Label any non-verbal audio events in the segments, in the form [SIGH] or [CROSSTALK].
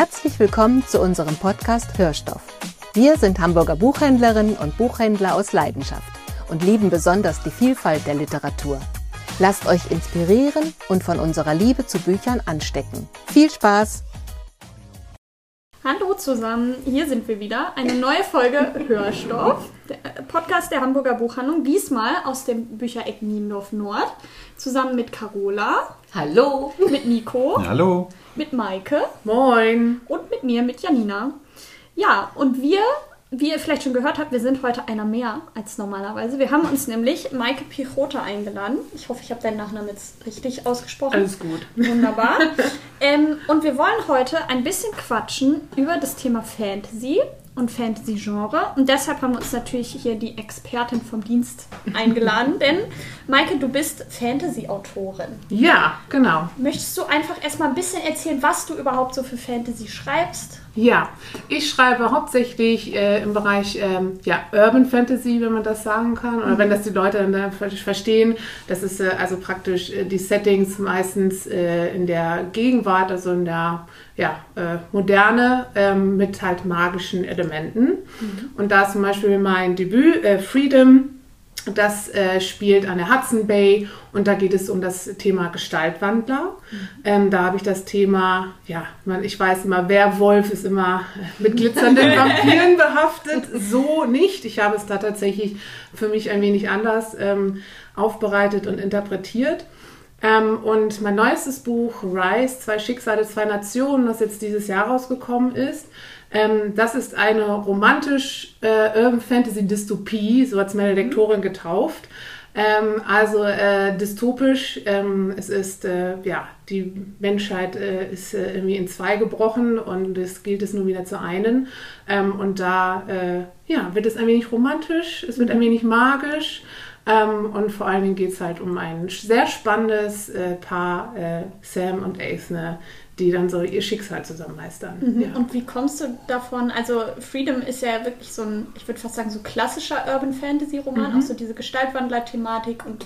Herzlich willkommen zu unserem Podcast Hörstoff. Wir sind Hamburger Buchhändlerinnen und Buchhändler aus Leidenschaft und lieben besonders die Vielfalt der Literatur. Lasst euch inspirieren und von unserer Liebe zu Büchern anstecken. Viel Spaß! Hallo zusammen, hier sind wir wieder. Eine neue Folge Hörstoff, der Podcast der Hamburger Buchhandlung. Diesmal aus dem Büchereck Niendorf Nord. Zusammen mit Carola. Hallo. Mit Nico. Hallo. Mit Maike. Moin. Und mit mir, mit Janina. Ja, und wir wie ihr vielleicht schon gehört habt, wir sind heute einer mehr als normalerweise. Wir haben uns nämlich Maike Pichota eingeladen. Ich hoffe, ich habe deinen Nachnamen jetzt richtig ausgesprochen. Alles gut. Wunderbar. [LAUGHS] ähm, und wir wollen heute ein bisschen quatschen über das Thema Fantasy und Fantasy-Genre. Und deshalb haben wir uns natürlich hier die Expertin vom Dienst [LAUGHS] eingeladen. denn, Maike, du bist Fantasy-Autorin. Ja, genau. Möchtest du einfach erstmal ein bisschen erzählen, was du überhaupt so für Fantasy schreibst? Ja, ich schreibe hauptsächlich äh, im Bereich ähm, ja, Urban Fantasy, wenn man das sagen kann. Oder mhm. wenn das die Leute dann da verstehen. Das ist äh, also praktisch äh, die Settings meistens äh, in der Gegenwart, also in der ja, äh, Moderne ähm, mit halt magischen Elementen. Mhm. Und da ist zum Beispiel mein Debüt, äh, Freedom, das äh, spielt an der Hudson Bay und da geht es um das Thema Gestaltwandler. Mhm. Ähm, da habe ich das Thema, ja, man, ich weiß immer, Werwolf ist immer mit glitzernden [LAUGHS] Vampiren behaftet. So nicht. Ich habe es da tatsächlich für mich ein wenig anders ähm, aufbereitet und interpretiert. Ähm, und mein neuestes Buch, Rise, Zwei Schicksale, zwei Nationen, das jetzt dieses Jahr rausgekommen ist, ähm, das ist eine romantisch äh, Urban Fantasy Dystopie, so hat es meine Lektorin getauft. Ähm, also äh, dystopisch, ähm, es ist, äh, ja, die Menschheit äh, ist äh, irgendwie in zwei gebrochen und es gilt es nur wieder zu einen. Ähm, und da äh, ja, wird es ein wenig romantisch, es wird ein wenig magisch. Ähm, und vor allen Dingen geht es halt um ein sehr spannendes äh, Paar, Sam und Aithne, die dann so ihr Schicksal zusammen meistern. Mhm. Ja. Und wie kommst du davon? Also Freedom ist ja wirklich so ein, ich würde fast sagen, so klassischer Urban Fantasy Roman, mhm. auch so diese Gestaltwandler-Thematik und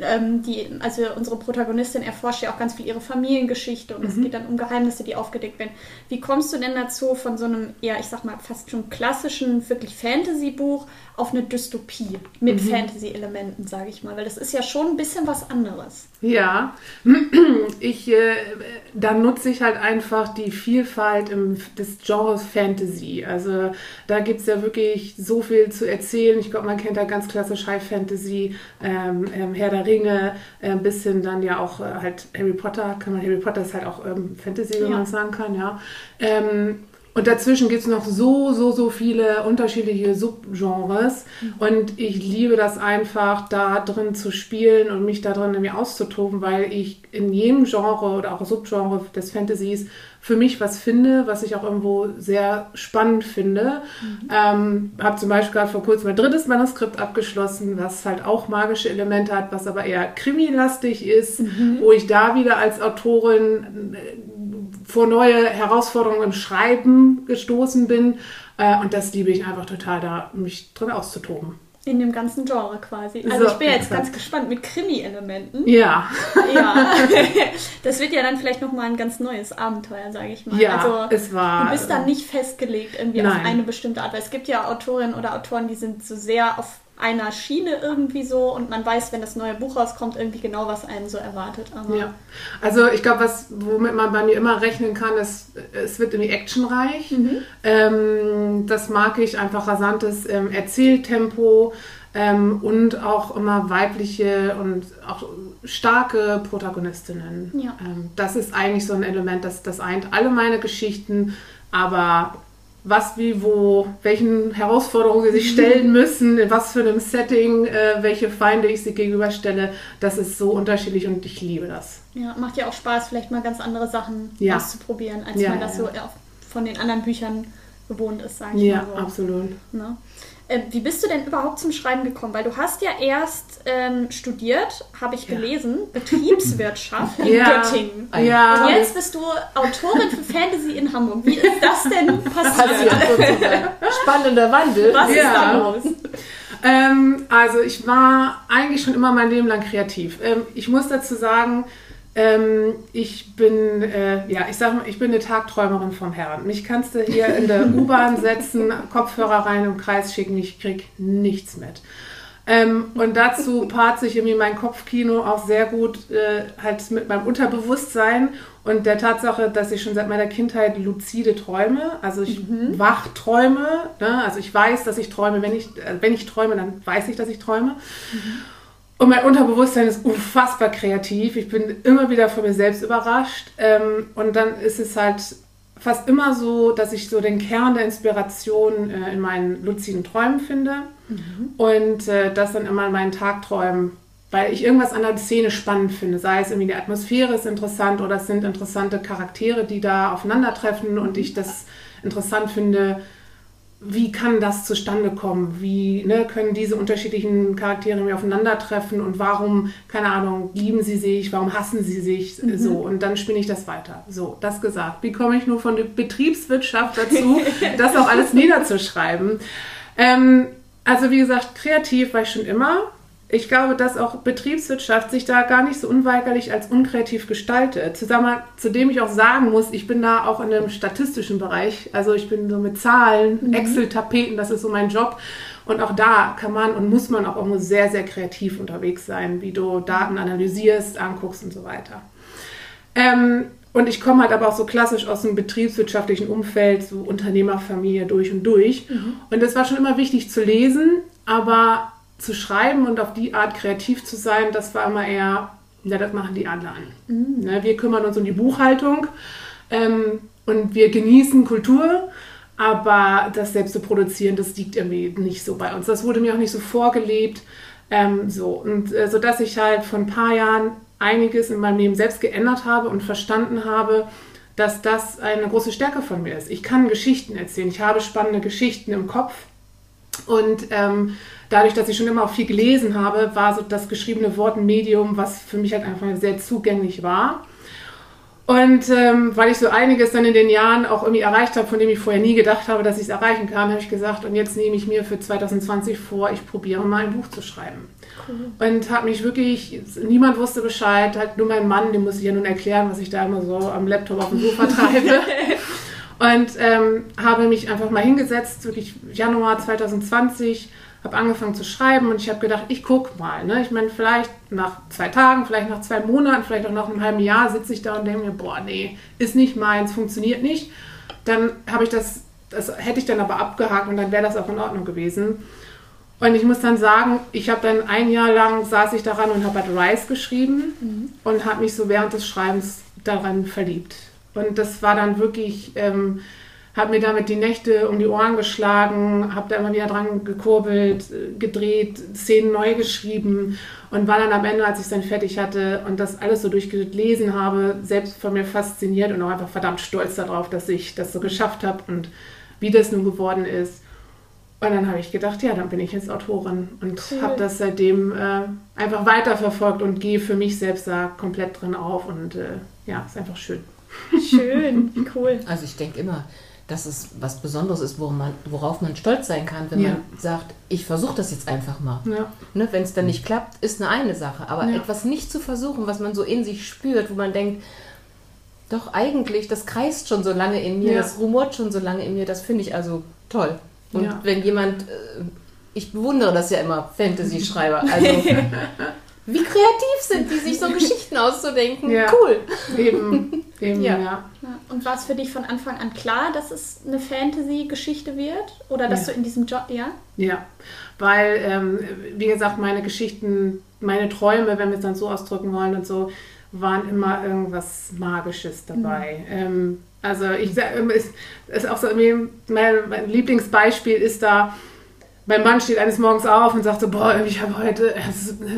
ähm, die, also unsere Protagonistin erforscht ja auch ganz viel ihre Familiengeschichte und mhm. es geht dann um Geheimnisse, die aufgedeckt werden. Wie kommst du denn dazu, von so einem, ja, ich sag mal, fast schon klassischen, wirklich Fantasy-Buch auf eine Dystopie mit mhm. Fantasy-Elementen, sage ich mal? Weil das ist ja schon ein bisschen was anderes. Ja, [CLEARS THROAT] ich, äh, dann nutze ich halt einfach die Vielfalt im, des Genres Fantasy. Also da gibt es ja wirklich so viel zu erzählen. Ich glaube, man kennt da ganz klassisch High Fantasy, ähm, ähm, Herr der Ringe, äh, ein bisschen dann ja auch äh, halt Harry Potter, kann man Harry Potter ist halt auch ähm, Fantasy, wenn ja. man sagen kann, ja. Und dazwischen gibt es noch so, so, so viele unterschiedliche Subgenres. Mhm. Und ich liebe das einfach, da drin zu spielen und mich da drin irgendwie auszutoben, weil ich in jedem Genre oder auch Subgenre des Fantasies für mich was finde, was ich auch irgendwo sehr spannend finde. Mhm. Ähm, habe zum Beispiel gerade vor kurzem mein drittes Manuskript abgeschlossen, was halt auch magische Elemente hat, was aber eher krimilastig ist, mhm. wo ich da wieder als Autorin vor neue Herausforderungen im Schreiben gestoßen bin. Äh, und das liebe ich einfach total, da mich drin auszutoben. In dem ganzen Genre quasi. Also so, ich bin jetzt ganz gespannt mit Krimi-Elementen. Ja. Ja. [LAUGHS] Das wird ja dann vielleicht nochmal ein ganz neues Abenteuer, sage ich mal. Ja, also es war. Du bist dann nicht festgelegt irgendwie nein. auf eine bestimmte Art. Weil es gibt ja Autorinnen oder Autoren, die sind so sehr auf einer Schiene irgendwie so und man weiß, wenn das neue Buch rauskommt, irgendwie genau, was einen so erwartet. Aber ja. Also ich glaube, was womit man bei mir immer rechnen kann, ist, es wird irgendwie actionreich. Mhm. Ähm, das mag ich, einfach rasantes ähm, Erzähltempo ähm, und auch immer weibliche und auch starke Protagonistinnen. Ja. Ähm, das ist eigentlich so ein Element, das, das eint alle meine Geschichten, aber was, wie, wo, welchen Herausforderungen sie sich stellen müssen, in was für einem Setting, äh, welche Feinde ich sie gegenüberstelle. Das ist so unterschiedlich und ich liebe das. Ja, macht ja auch Spaß, vielleicht mal ganz andere Sachen ja. auszuprobieren, als ja, man das ja. so von den anderen Büchern gewohnt ist, sage ich ja, mal so. Ja, absolut. Ne? Äh, wie bist du denn überhaupt zum Schreiben gekommen? Weil du hast ja erst ähm, studiert, habe ich gelesen, Betriebswirtschaft [LAUGHS] in ja. Göttingen. Ja. Und jetzt bist du Autorin für Fantasy in Hamburg. Wie ist das denn [LAUGHS] passiert? passiert Spannender Wandel. Was ist da los? Ähm, also ich war eigentlich schon immer mein Leben lang kreativ. Ähm, ich muss dazu sagen, ähm, ich bin, äh, ja, ich sag mal, ich bin eine Tagträumerin vom Herrn. Mich kannst du hier in der [LAUGHS] U-Bahn setzen, Kopfhörer rein im Kreis schicken, ich krieg nichts mit. Ähm, und dazu paart sich irgendwie mein Kopfkino auch sehr gut äh, halt mit meinem Unterbewusstsein und der Tatsache, dass ich schon seit meiner Kindheit luzide träume. Also ich mhm. wach träume. Ne? Also ich weiß, dass ich träume. Wenn ich, äh, wenn ich träume, dann weiß ich, dass ich träume. Mhm. Und mein Unterbewusstsein ist unfassbar kreativ. Ich bin immer wieder von mir selbst überrascht. Ähm, und dann ist es halt fast immer so, dass ich so den Kern der Inspiration äh, in meinen luziden Träumen finde mhm. und äh, das dann immer in meinen Tagträumen, weil ich irgendwas an der Szene spannend finde. Sei es irgendwie die Atmosphäre ist interessant oder es sind interessante Charaktere, die da aufeinandertreffen und ich das interessant finde, wie kann das zustande kommen? Wie ne, können diese unterschiedlichen Charaktere mir aufeinandertreffen und warum, keine Ahnung, lieben sie sich, warum hassen sie sich? Mhm. So, und dann spinne ich das weiter. So, das gesagt. Wie komme ich nur von der Betriebswirtschaft dazu, [LAUGHS] das auch alles niederzuschreiben? Ähm, also, wie gesagt, kreativ war ich schon immer ich glaube, dass auch Betriebswirtschaft sich da gar nicht so unweigerlich als unkreativ gestaltet. Zusammen, zudem ich auch sagen muss, ich bin da auch in einem statistischen Bereich. Also ich bin so mit Zahlen, mhm. Excel-Tapeten, das ist so mein Job. Und auch da kann man und muss man auch immer sehr, sehr kreativ unterwegs sein, wie du Daten analysierst, anguckst und so weiter. Ähm, und ich komme halt aber auch so klassisch aus dem betriebswirtschaftlichen Umfeld, so Unternehmerfamilie durch und durch. Mhm. Und das war schon immer wichtig zu lesen, aber zu schreiben und auf die Art kreativ zu sein, das war immer eher, ja, das machen die anderen. Mhm. Ne, wir kümmern uns um die Buchhaltung ähm, und wir genießen Kultur, aber das selbst zu produzieren, das liegt irgendwie nicht so bei uns. Das wurde mir auch nicht so vorgelebt. Ähm, so, und äh, so dass ich halt vor ein paar Jahren einiges in meinem Leben selbst geändert habe und verstanden habe, dass das eine große Stärke von mir ist. Ich kann Geschichten erzählen, ich habe spannende Geschichten im Kopf und ähm, dadurch, dass ich schon immer auch viel gelesen habe, war so das geschriebene Wort ein Medium, was für mich halt einfach sehr zugänglich war. Und ähm, weil ich so einiges dann in den Jahren auch irgendwie erreicht habe, von dem ich vorher nie gedacht habe, dass ich es erreichen kann, habe ich gesagt, und jetzt nehme ich mir für 2020 vor, ich probiere mal ein Buch zu schreiben. Cool. Und habe mich wirklich, niemand wusste Bescheid, halt nur mein Mann, dem muss ich ja nun erklären, was ich da immer so am Laptop auf dem Sofa treibe. [LAUGHS] und ähm, habe mich einfach mal hingesetzt, wirklich Januar 2020, habe angefangen zu schreiben und ich habe gedacht, ich gucke mal. Ne? Ich meine, vielleicht nach zwei Tagen, vielleicht nach zwei Monaten, vielleicht auch nach einem halben Jahr sitze ich da und denke mir, boah, nee, ist nicht meins, funktioniert nicht. Dann habe ich das, das hätte ich dann aber abgehakt und dann wäre das auch in Ordnung gewesen. Und ich muss dann sagen, ich habe dann ein Jahr lang saß ich daran und habe halt Rice geschrieben mhm. und habe mich so während des Schreibens daran verliebt. Und das war dann wirklich, ähm, habe mir damit die Nächte um die Ohren geschlagen, habe da immer wieder dran gekurbelt, gedreht, Szenen neu geschrieben und war dann am Ende, als ich es dann fertig hatte und das alles so durchgelesen habe, selbst von mir fasziniert und auch einfach verdammt stolz darauf, dass ich das so geschafft habe und wie das nun geworden ist. Und dann habe ich gedacht, ja, dann bin ich jetzt Autorin und cool. habe das seitdem äh, einfach weiterverfolgt und gehe für mich selbst da komplett drin auf und äh, ja, ist einfach schön. Schön, cool. Also ich denke immer, dass es was Besonderes ist, worauf man, worauf man stolz sein kann, wenn ja. man sagt, ich versuche das jetzt einfach mal. Ja. Ne, wenn es dann nicht klappt, ist eine eine Sache. Aber ja. etwas nicht zu versuchen, was man so in sich spürt, wo man denkt, doch eigentlich, das kreist schon so lange in mir, das rumort schon so lange in mir, das finde ich also toll. Und wenn jemand, äh, ich bewundere das ja immer, Fantasy-Schreiber, [LAUGHS] also wie kreativ sind die, sich so Geschichten auszudenken. Cool. Eben. [LAUGHS] Eben, ja. ja. Und war es für dich von Anfang an klar, dass es eine Fantasy-Geschichte wird? Oder dass ja. du in diesem Job, ja? Ja, weil, ähm, wie gesagt, meine Geschichten, meine Träume, wenn wir es dann so ausdrücken wollen und so, waren immer irgendwas Magisches dabei. Mhm. Ähm, also ich sage, ist, ist auch so, mein, mein Lieblingsbeispiel ist da, mein Mann steht eines Morgens auf und sagt so, boah, ich habe heute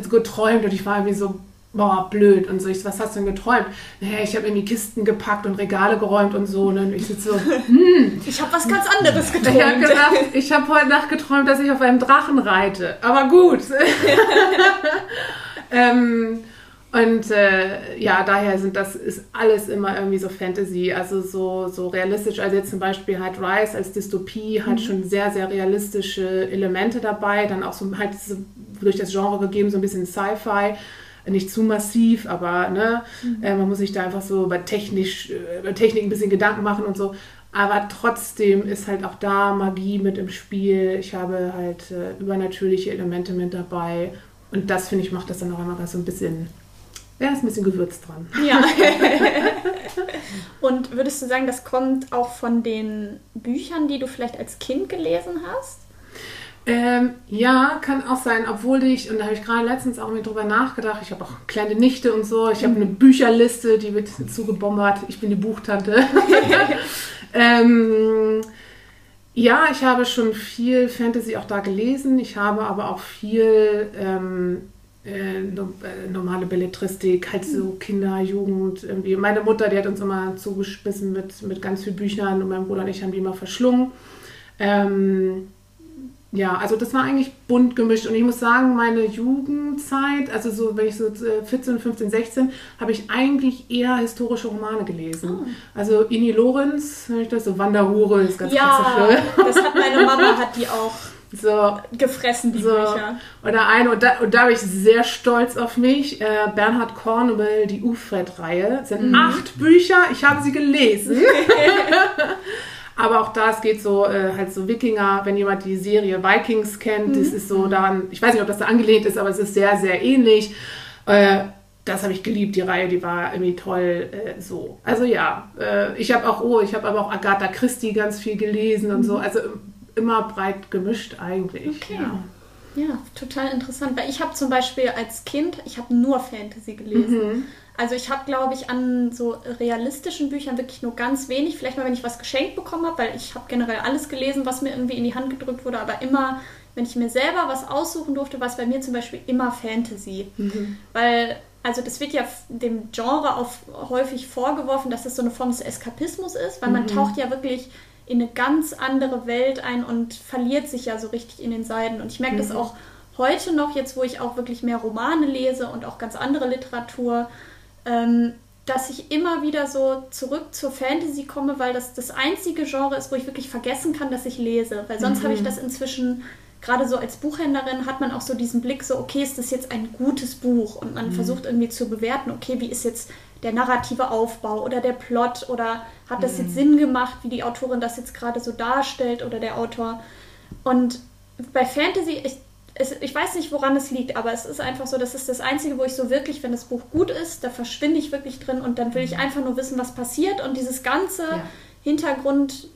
geträumt und ich war irgendwie so boah, blöd und so. Ich was hast du denn geträumt? Naja, ich habe irgendwie Kisten gepackt und Regale geräumt und so. Ne? Und ich sitze so, [LAUGHS] hm. Ich habe was ganz anderes geträumt. Ich habe gedacht, ich habe heute Nacht geträumt, dass ich auf einem Drachen reite. Aber gut. [LAUGHS] ähm, und äh, ja, daher sind das ist alles immer irgendwie so Fantasy, also so, so realistisch. Also jetzt zum Beispiel halt Rise als Dystopie hat mhm. schon sehr, sehr realistische Elemente dabei, dann auch so halt durch das Genre gegeben, so ein bisschen Sci-Fi. Nicht zu massiv, aber ne, mhm. äh, man muss sich da einfach so über, technisch, äh, über Technik ein bisschen Gedanken machen und so. Aber trotzdem ist halt auch da Magie mit im Spiel. Ich habe halt äh, übernatürliche Elemente mit dabei. Und das, finde ich, macht das dann auch immer so ein bisschen, ja, ist ein bisschen Gewürz dran. Ja. [LAUGHS] und würdest du sagen, das kommt auch von den Büchern, die du vielleicht als Kind gelesen hast? Ähm, ja, kann auch sein, obwohl ich, und da habe ich gerade letztens auch mir drüber nachgedacht, ich habe auch kleine Nichte und so, ich habe eine Bücherliste, die wird zugebombert, ich bin die Buchtante. [LAUGHS] ähm, ja, ich habe schon viel Fantasy auch da gelesen, ich habe aber auch viel ähm, äh, äh normale Belletristik, halt so Kinder, Jugend, irgendwie. Meine Mutter, die hat uns immer zugespissen mit, mit ganz vielen Büchern und mein Bruder und ich haben die immer verschlungen. Ähm, ja, also das war eigentlich bunt gemischt. Und ich muss sagen, meine Jugendzeit, also so, wenn ich so 14, 15, 16, habe ich eigentlich eher historische Romane gelesen. Oh. Also Ini Lorenz, ich das so Wanderhure, ist ganz Ja, [LAUGHS] das hat meine Mama, hat die auch [LAUGHS] so gefressen, die so. Bücher. Oder eine, und da, und da bin ich sehr stolz auf mich. Äh, Bernhard Cornwell, die Ufred-Reihe, sind mhm. acht Bücher, ich habe sie gelesen. [LAUGHS] Aber auch da, es geht so, äh, halt so Wikinger, wenn jemand die Serie Vikings kennt, mhm. das ist so daran, ich weiß nicht, ob das da angelehnt ist, aber es ist sehr, sehr ähnlich. Äh, das habe ich geliebt, die Reihe, die war irgendwie toll äh, so. Also ja, äh, ich habe auch, oh, ich habe aber auch Agatha Christie ganz viel gelesen und mhm. so. Also immer breit gemischt eigentlich. Okay. Ja. Ja, total interessant, weil ich habe zum Beispiel als Kind, ich habe nur Fantasy gelesen. Mhm. Also ich habe, glaube ich, an so realistischen Büchern wirklich nur ganz wenig. Vielleicht mal, wenn ich was geschenkt bekommen habe, weil ich habe generell alles gelesen, was mir irgendwie in die Hand gedrückt wurde. Aber immer, wenn ich mir selber was aussuchen durfte, war es bei mir zum Beispiel immer Fantasy. Mhm. Weil, also das wird ja dem Genre auf, häufig vorgeworfen, dass das so eine Form des Eskapismus ist, weil mhm. man taucht ja wirklich in eine ganz andere Welt ein und verliert sich ja so richtig in den Seiten. Und ich merke mhm. das auch heute noch, jetzt wo ich auch wirklich mehr Romane lese und auch ganz andere Literatur ähm, dass ich immer wieder so zurück zur Fantasy komme, weil das das einzige Genre ist, wo ich wirklich vergessen kann, dass ich lese. Weil sonst mhm. habe ich das inzwischen, gerade so als Buchhändlerin, hat man auch so diesen Blick, so, okay, ist das jetzt ein gutes Buch? Und man mhm. versucht irgendwie zu bewerten, okay, wie ist jetzt der narrative Aufbau oder der Plot oder hat das mhm. jetzt Sinn gemacht, wie die Autorin das jetzt gerade so darstellt oder der Autor. Und bei Fantasy, ich es, ich weiß nicht, woran es liegt, aber es ist einfach so, das ist das Einzige, wo ich so wirklich, wenn das Buch gut ist, da verschwinde ich wirklich drin und dann will ich mhm. einfach nur wissen, was passiert und dieses ganze ja. Hintergrund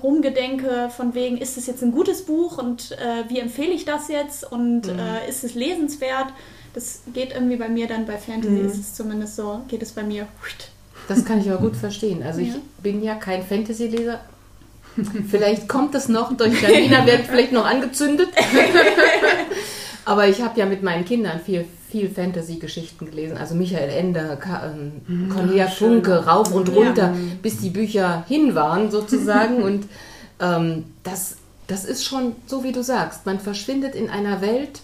rumgedenke von wegen, ist es jetzt ein gutes Buch und äh, wie empfehle ich das jetzt und mhm. äh, ist es lesenswert? Das geht irgendwie bei mir dann bei Fantasy, mhm. ist es zumindest so, geht es bei mir. Das kann ich aber gut verstehen. Also ja. ich bin ja kein Fantasy-Leser, Vielleicht kommt es noch, durch Janina [LAUGHS] wird vielleicht noch angezündet. [LAUGHS] Aber ich habe ja mit meinen Kindern viel, viel Fantasy-Geschichten gelesen. Also Michael Ende, ähm, mhm. Cornelia Funke, rauf und runter, ja. bis die Bücher hin waren sozusagen. [LAUGHS] und ähm, das, das ist schon so, wie du sagst. Man verschwindet in einer Welt,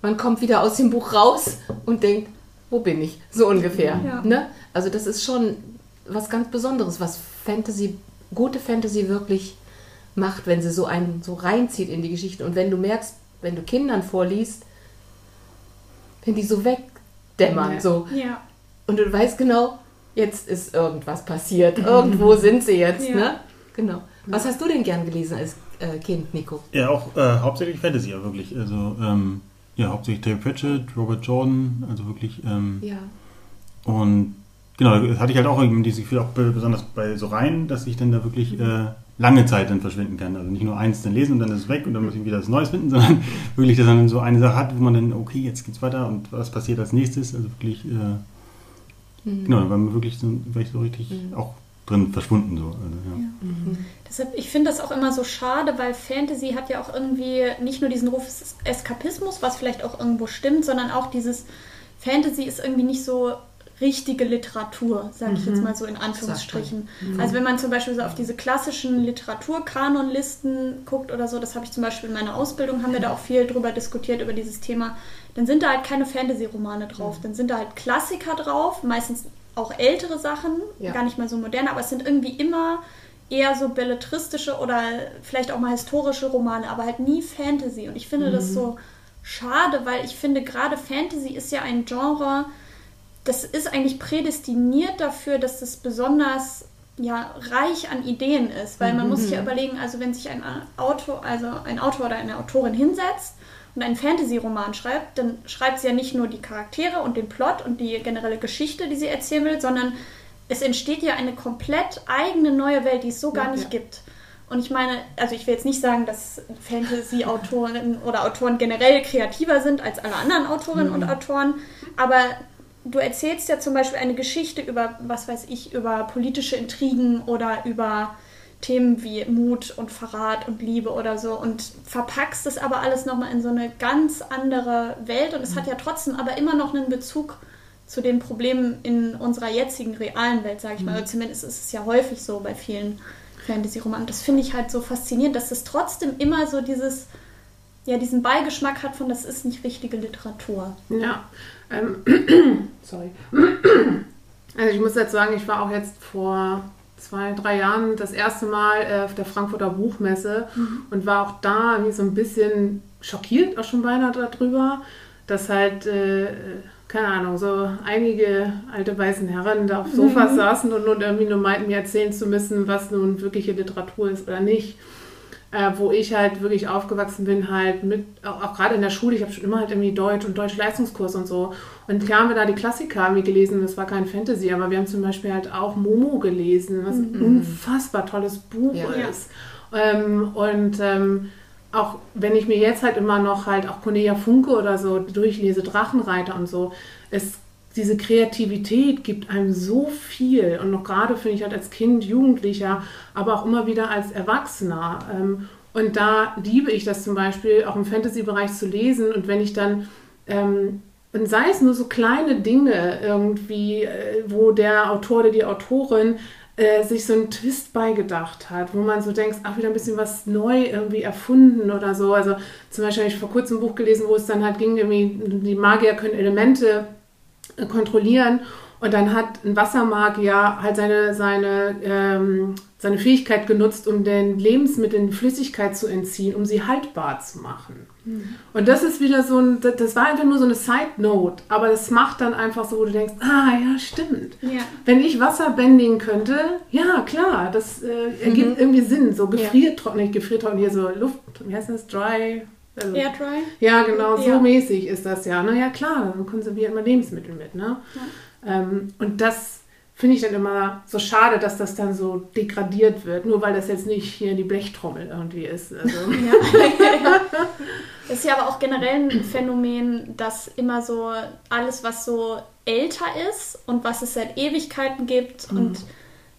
man kommt wieder aus dem Buch raus und denkt, wo bin ich? So ungefähr. Ja. Ne? Also das ist schon was ganz Besonderes, was Fantasy gute Fantasy wirklich macht, wenn sie so einen so reinzieht in die Geschichte. Und wenn du merkst, wenn du Kindern vorliest, wenn die so wegdämmern, ja. so. Ja. Und du weißt genau, jetzt ist irgendwas passiert. Irgendwo sind sie jetzt, ja. ne? Genau. Was hast du denn gern gelesen als äh, Kind, Nico? Ja, auch äh, hauptsächlich Fantasy, ja, wirklich. Also, ähm, ja, hauptsächlich Terry Pratchett, Robert Jordan, also wirklich. Ähm, ja. Und Genau, das hatte ich halt auch irgendwie dieses Gefühl, auch besonders bei so Reihen, dass ich dann da wirklich äh, lange Zeit dann verschwinden kann. Also nicht nur eins dann lesen und dann ist es weg und dann muss ich wieder was Neues finden, [LAUGHS] sondern wirklich, dass man dann so eine Sache hat, wo man dann, okay, jetzt geht's weiter und was passiert als nächstes. Also wirklich, äh, mhm. genau, da war man wirklich so, war ich so richtig mhm. auch drin verschwunden. So. Also, ja. Ja. Mhm. Deshalb, ich finde das auch immer so schade, weil Fantasy hat ja auch irgendwie nicht nur diesen Ruf des Eskapismus, was vielleicht auch irgendwo stimmt, sondern auch dieses Fantasy ist irgendwie nicht so richtige Literatur, sage ich jetzt mhm. mal so in Anführungsstrichen. Mhm. Also wenn man zum Beispiel so auf diese klassischen Literaturkanonlisten guckt oder so, das habe ich zum Beispiel in meiner Ausbildung, haben wir da auch viel drüber diskutiert, über dieses Thema, dann sind da halt keine Fantasy-Romane drauf, mhm. dann sind da halt Klassiker drauf, meistens auch ältere Sachen, ja. gar nicht mal so moderne, aber es sind irgendwie immer eher so belletristische oder vielleicht auch mal historische Romane, aber halt nie Fantasy. Und ich finde mhm. das so schade, weil ich finde, gerade Fantasy ist ja ein Genre, das ist eigentlich prädestiniert dafür, dass es besonders ja, reich an Ideen ist. Weil man mhm. muss sich ja mhm. überlegen, also wenn sich ein Autor, also ein Autor oder eine Autorin hinsetzt und einen Fantasy-Roman schreibt, dann schreibt sie ja nicht nur die Charaktere und den Plot und die generelle Geschichte, die sie erzählen will, sondern es entsteht ja eine komplett eigene neue Welt, die es so gar ja, nicht ja. gibt. Und ich meine, also ich will jetzt nicht sagen, dass Fantasy-Autorinnen oder Autoren generell kreativer sind als alle anderen Autorinnen mhm. und Autoren, aber du erzählst ja zum Beispiel eine Geschichte über, was weiß ich, über politische Intrigen oder über Themen wie Mut und Verrat und Liebe oder so und verpackst es aber alles nochmal in so eine ganz andere Welt und es hat ja trotzdem aber immer noch einen Bezug zu den Problemen in unserer jetzigen realen Welt, sage ich mal. Mhm. Also zumindest ist es ja häufig so bei vielen Fantasy-Romanen. Das finde ich halt so faszinierend, dass es trotzdem immer so dieses, ja, diesen Beigeschmack hat von, das ist nicht richtige Literatur. Ja, ähm, [CLEARS THROAT] sorry. [CLEARS THROAT] Also ich muss jetzt sagen, ich war auch jetzt vor zwei, drei Jahren das erste Mal äh, auf der Frankfurter Buchmesse mhm. und war auch da irgendwie so ein bisschen schockiert, auch schon beinahe darüber, dass halt äh, keine Ahnung, so einige alte weißen Herren da auf Sofas mhm. saßen und nun irgendwie nur meinten, mir erzählen zu müssen, was nun wirkliche Literatur ist oder nicht. Äh, wo ich halt wirklich aufgewachsen bin, halt mit, auch, auch gerade in der Schule, ich habe schon immer halt irgendwie Deutsch und Deutsch-Leistungskurs und so. Und klar haben wir da die Klassiker irgendwie gelesen, das war kein Fantasy, aber wir haben zum Beispiel halt auch Momo gelesen, was mhm. ein unfassbar tolles Buch ja, ist. Ähm, und ähm, auch wenn ich mir jetzt halt immer noch halt auch Cornelia Funke oder so durchlese, Drachenreiter und so, es diese Kreativität gibt einem so viel und noch gerade finde ich halt als Kind, Jugendlicher, aber auch immer wieder als Erwachsener. Ähm, und da liebe ich das zum Beispiel auch im Fantasy-Bereich zu lesen und wenn ich dann ähm, und sei es nur so kleine Dinge irgendwie, äh, wo der Autor oder die Autorin äh, sich so einen Twist beigedacht hat, wo man so denkt, ach, wieder ein bisschen was neu irgendwie erfunden oder so. Also zum Beispiel habe ich vor kurzem ein Buch gelesen, wo es dann halt ging, irgendwie, die Magier können Elemente kontrollieren und dann hat ein Wassermagier halt seine, seine, ähm, seine Fähigkeit genutzt, um den Lebensmitteln Flüssigkeit zu entziehen, um sie haltbar zu machen. Und das ist wieder so ein, das war einfach nur so eine Side Note, aber das macht dann einfach so, wo du denkst, ah ja, stimmt. Ja. Wenn ich Wasser bändigen könnte, ja klar, das äh, ergibt mhm. irgendwie Sinn. So gefriertrocken, ja. nicht gefriertrocken, hier so Luft, wie heißt das, dry? Also, Air dry? Ja, genau, so ja. mäßig ist das ja. Na ja, klar, dann konserviert man Lebensmittel mit. Ne? Ähm, und das finde ich dann immer so schade, dass das dann so degradiert wird, nur weil das jetzt nicht hier die Blechtrommel irgendwie ist. Also. [LAUGHS] ja. Das [LAUGHS] ist ja aber auch generell ein Phänomen, dass immer so alles, was so älter ist und was es seit Ewigkeiten gibt mhm. und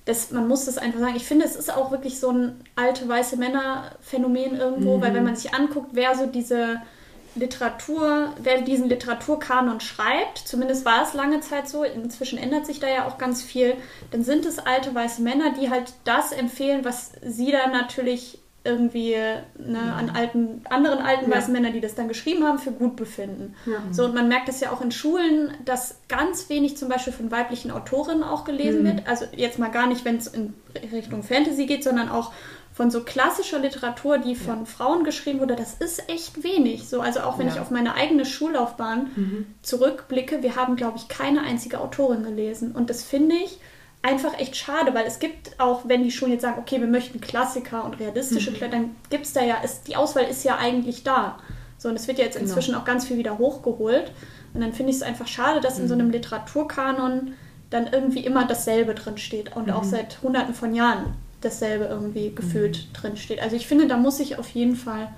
das, man muss das einfach sagen. Ich finde, es ist auch wirklich so ein alte weiße Männer-Phänomen irgendwo, mhm. weil wenn man sich anguckt, wer so diese Literatur, wer diesen Literaturkanon schreibt, zumindest war es lange Zeit so, inzwischen ändert sich da ja auch ganz viel, dann sind es alte weiße Männer, die halt das empfehlen, was sie dann natürlich irgendwie ne, an alten, anderen alten ja. weißen Männern, die das dann geschrieben haben, für gut befinden. Ja. So, und man merkt das ja auch in Schulen, dass ganz wenig zum Beispiel von weiblichen Autorinnen auch gelesen mhm. wird. Also jetzt mal gar nicht, wenn es in Richtung Fantasy geht, sondern auch von so klassischer Literatur, die von. Frauen geschrieben wurde, das ist echt wenig. So, also auch wenn ich auf meine eigene Schullaufbahn mhm. zurückblicke, wir haben, glaube ich, keine einzige Autorin gelesen. Und das finde ich einfach echt schade, weil es gibt auch, wenn die Schulen jetzt sagen, okay, wir möchten Klassiker und realistische mhm. dann gibt es da ja, ist, die Auswahl ist ja eigentlich da. So, und es wird ja jetzt genau. inzwischen genau. auch ganz viel wieder hochgeholt. Und dann finde ich es einfach schade, dass mhm. in so mhm. einem Literaturkanon dann irgendwie immer dasselbe drin steht und mhm. auch seit hunderten von Jahren dasselbe irgendwie gefühlt mhm. drin steht. Also ich finde, da muss ich auf jeden Fall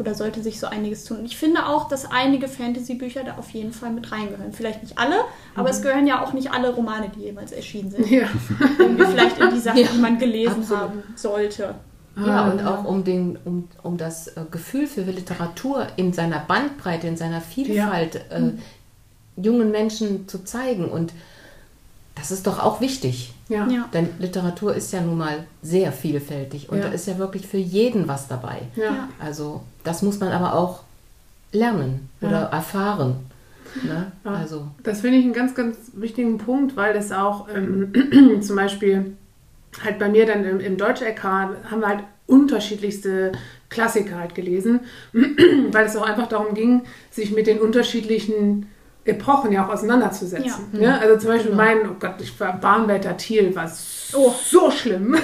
oder sollte sich so einiges tun. Und ich finde auch, dass einige Fantasy-Bücher da auf jeden Fall mit reingehören. Vielleicht nicht alle, aber mhm. es gehören ja auch nicht alle Romane, die jemals erschienen sind. Ja. Irgendwie vielleicht in die [LAUGHS] Sachen, ja, die man gelesen absolut. haben sollte. Ja, ah, und auch um, den, um, um das äh, Gefühl für Literatur in seiner Bandbreite, in seiner Vielfalt ja. äh, jungen Menschen zu zeigen. Und das ist doch auch wichtig. Ja. ja. Denn Literatur ist ja nun mal sehr vielfältig und ja. da ist ja wirklich für jeden was dabei. Ja. Also das muss man aber auch lernen oder erfahren. Ne? Also. Das finde ich einen ganz, ganz wichtigen Punkt, weil das auch ähm, [CLEARS THROAT] zum Beispiel halt bei mir dann im, im Deutsch-LK haben wir halt unterschiedlichste Klassiker halt gelesen, [CLEARS THROAT] weil es auch einfach darum ging, sich mit den unterschiedlichen Epochen ja auch auseinanderzusetzen. Ja. ja? Also zum Beispiel genau. mein, oh Gott, ich war Bahnwetter Thiel war so, so schlimm. [LAUGHS]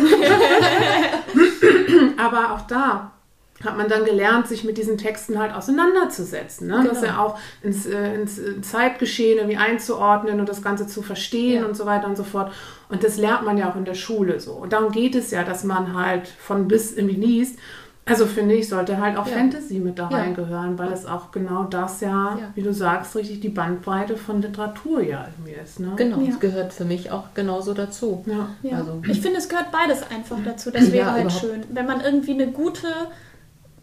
Aber auch da hat man dann gelernt, sich mit diesen Texten halt auseinanderzusetzen. Ne? Genau. Das ja auch ins, äh, ins, Zeitgeschehen irgendwie einzuordnen und das Ganze zu verstehen ja. und so weiter und so fort. Und das lernt man ja auch in der Schule so. Und darum geht es ja, dass man halt von bis irgendwie liest. Also finde ich, sollte halt auch ja. Fantasy mit da reingehören, weil es auch genau das ja, wie du sagst, richtig die Bandbreite von Literatur ja irgendwie ist. Ne? Genau, es gehört für mich auch genauso dazu. Ja. Also, ich finde, es gehört beides einfach dazu. Das wäre halt schön. Wenn man irgendwie eine gute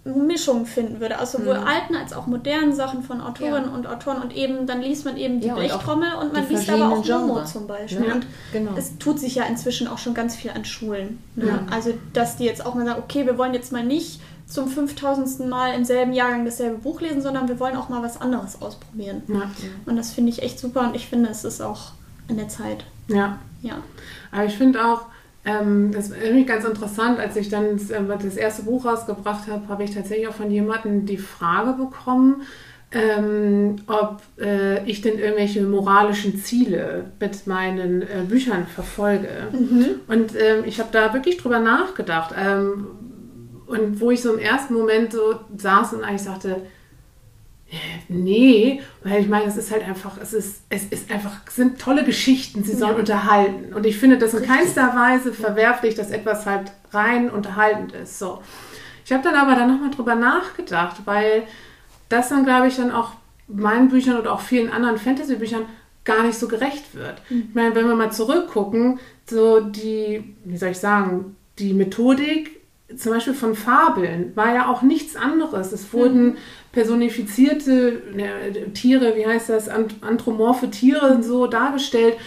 Mischung finden würde, aus sowohl mhm. alten als auch modernen Sachen von Autorinnen ja. und Autoren und eben, dann liest man eben die ja, Blechtrommel und, und man liest aber auch Momo zum Beispiel. Ja, und genau. es tut sich ja inzwischen auch schon ganz viel an Schulen. Ne? Also, dass die jetzt auch mal sagen, okay, wir wollen jetzt mal nicht zum 5000. Mal im selben Jahrgang dasselbe Buch lesen, sondern wir wollen auch mal was anderes ausprobieren. Und das finde ich echt super und ich finde, es ist auch an der Zeit. Ja. Ja. Aber ich finde auch, ähm, das ist nämlich ganz interessant, als ich dann das, äh, das erste Buch rausgebracht habe, habe ich tatsächlich auch von jemandem die Frage bekommen, ähm, ob äh, ich denn irgendwelche moralischen Ziele mit meinen äh, Büchern verfolge. Mhm. Und ähm, ich habe da wirklich drüber nachgedacht. Ähm, und wo ich so im ersten Moment so saß und eigentlich sagte, Nee, weil ich meine, es ist halt einfach, es ist, es ist einfach, es sind tolle Geschichten, sie sollen ja. unterhalten. Und ich finde das in keinster Weise verwerflich, dass etwas halt rein unterhaltend ist. So. Ich habe dann aber dann nochmal drüber nachgedacht, weil das dann, glaube ich, dann auch meinen Büchern oder auch vielen anderen Fantasy-Büchern gar nicht so gerecht wird. Mhm. Ich meine, wenn wir mal zurückgucken, so die, wie soll ich sagen, die Methodik zum Beispiel von Fabeln war ja auch nichts anderes. Es wurden mhm. Personifizierte ne, Tiere, wie heißt das, anthropomorphe Tiere so dargestellt,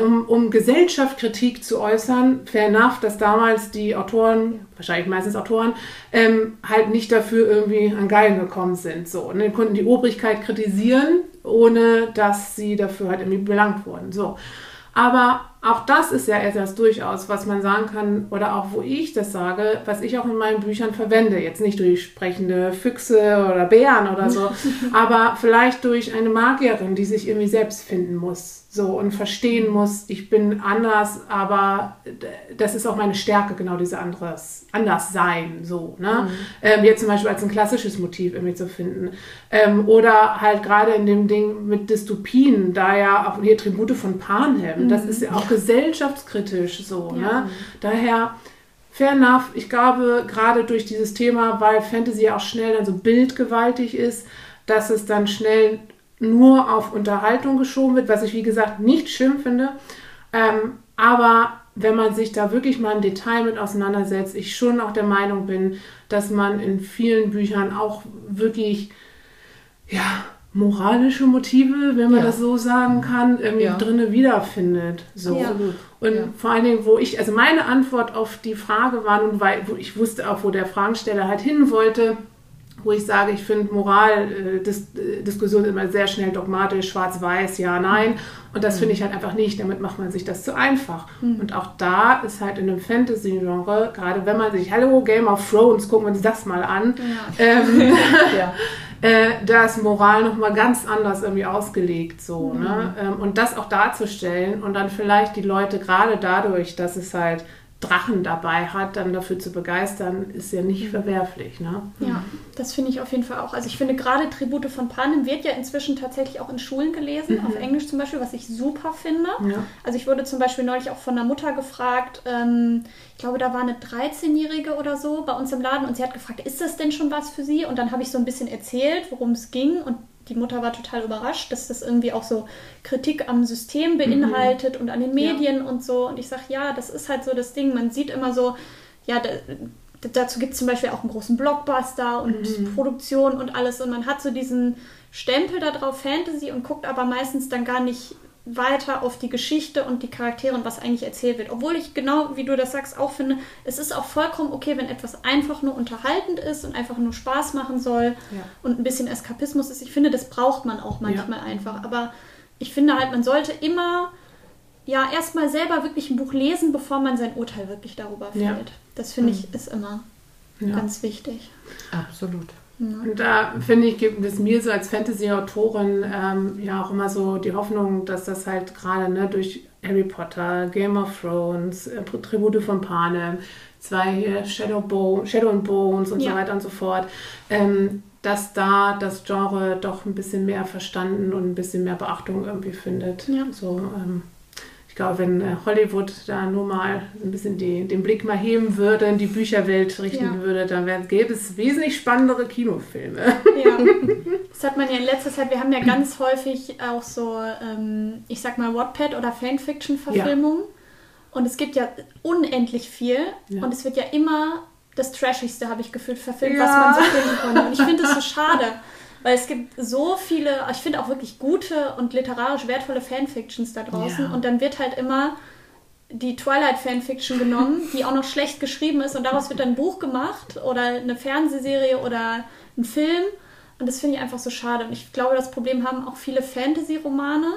um, um Gesellschaftskritik zu äußern. Fair enough, dass damals die Autoren, wahrscheinlich meistens Autoren, ähm, halt nicht dafür irgendwie an Geilen gekommen sind. So, und dann konnten die Obrigkeit kritisieren, ohne dass sie dafür halt irgendwie belangt wurden. So. Aber auch das ist ja etwas durchaus, was man sagen kann, oder auch wo ich das sage, was ich auch in meinen Büchern verwende. Jetzt nicht durch sprechende Füchse oder Bären oder so, [LAUGHS] aber vielleicht durch eine Magierin, die sich irgendwie selbst finden muss. So und verstehen muss, ich bin anders, aber das ist auch meine Stärke, genau diese anderes, anders sein. So, ne? Mhm. Ähm, jetzt zum Beispiel als ein klassisches Motiv irgendwie zu finden. Ähm, oder halt gerade in dem Ding mit Dystopien, da ja auch die Tribute von Panem, mhm. das ist ja auch gesellschaftskritisch so. Ja. Ne? Daher, fair enough, ich glaube, gerade durch dieses Thema, weil Fantasy auch schnell dann so bildgewaltig ist, dass es dann schnell nur auf Unterhaltung geschoben wird, was ich wie gesagt nicht schlimm finde. Ähm, aber wenn man sich da wirklich mal im Detail mit auseinandersetzt, ich schon auch der Meinung bin, dass man in vielen Büchern auch wirklich ja, moralische Motive, wenn man ja. das so sagen kann, irgendwie ja. drinne wiederfindet. So. Ja. Und vor allen Dingen, wo ich, also meine Antwort auf die Frage war nun, weil wo ich wusste auch, wo der Fragensteller halt hin wollte, wo ich sage, ich finde Moraldiskussion äh, immer sehr schnell dogmatisch, schwarz-weiß, ja, nein. Und das mhm. finde ich halt einfach nicht. Damit macht man sich das zu einfach. Mhm. Und auch da ist halt in einem Fantasy-Genre, gerade wenn man sich, hallo, Game of Thrones, gucken wir uns das mal an. Ja. Ähm, [LAUGHS] ja. [LAUGHS] äh, da ist Moral nochmal ganz anders irgendwie ausgelegt. So, mhm. ne? Ähm, und das auch darzustellen und dann vielleicht die Leute gerade dadurch, dass es halt Drachen dabei hat, dann dafür zu begeistern, ist ja nicht mhm. verwerflich. Ne? Ja, das finde ich auf jeden Fall auch. Also ich finde gerade Tribute von Panem wird ja inzwischen tatsächlich auch in Schulen gelesen, mhm. auf Englisch zum Beispiel, was ich super finde. Ja. Also ich wurde zum Beispiel neulich auch von einer Mutter gefragt, ähm, ich glaube, da war eine 13-Jährige oder so bei uns im Laden und sie hat gefragt, ist das denn schon was für sie? Und dann habe ich so ein bisschen erzählt, worum es ging und die Mutter war total überrascht, dass das irgendwie auch so Kritik am System beinhaltet mhm. und an den Medien ja. und so. Und ich sage, ja, das ist halt so das Ding. Man sieht immer so, ja, da, dazu gibt es zum Beispiel auch einen großen Blockbuster und mhm. Produktion und alles. Und man hat so diesen Stempel da drauf, Fantasy, und guckt aber meistens dann gar nicht weiter auf die Geschichte und die Charaktere und was eigentlich erzählt wird. Obwohl ich genau, wie du das sagst, auch finde, es ist auch vollkommen okay, wenn etwas einfach nur unterhaltend ist und einfach nur Spaß machen soll ja. und ein bisschen Eskapismus ist. Ich finde, das braucht man auch manchmal ja. einfach. Aber ich finde halt, man sollte immer ja erstmal selber wirklich ein Buch lesen, bevor man sein Urteil wirklich darüber fällt. Ja. Das finde ich ist immer ganz wichtig. Absolut. Und da finde ich, gibt es mir so als Fantasy-Autorin ähm, ja auch immer so die Hoffnung, dass das halt gerade ne, durch Harry Potter, Game of Thrones, äh, Tribute von Panem, zwei hier Shadow, Bo Shadow and Bones und ja. so weiter und so fort, ähm, dass da das Genre doch ein bisschen mehr verstanden und ein bisschen mehr Beachtung irgendwie findet. Ja. So, ähm, ich glaube, wenn äh, Hollywood da nur mal ein bisschen die, den Blick mal heben würde, in die Bücherwelt richten ja. würde, dann wär, gäbe es wesentlich spannendere Kinofilme. Ja, [LAUGHS] das hat man ja in letzter Zeit, wir haben ja ganz häufig auch so, ähm, ich sag mal, Wattpad oder Fanfiction-Verfilmungen. Ja. Und es gibt ja unendlich viel ja. und es wird ja immer das Trashigste, habe ich gefühlt, verfilmt, was man so finden konnte. Und ich finde das so schade. [LAUGHS] Weil es gibt so viele, ich finde auch wirklich gute und literarisch wertvolle Fanfictions da draußen. Ja. Und dann wird halt immer die Twilight Fanfiction genommen, die auch noch schlecht geschrieben ist. Und daraus wird dann ein Buch gemacht oder eine Fernsehserie oder ein Film. Und das finde ich einfach so schade. Und ich glaube, das Problem haben auch viele Fantasy-Romane,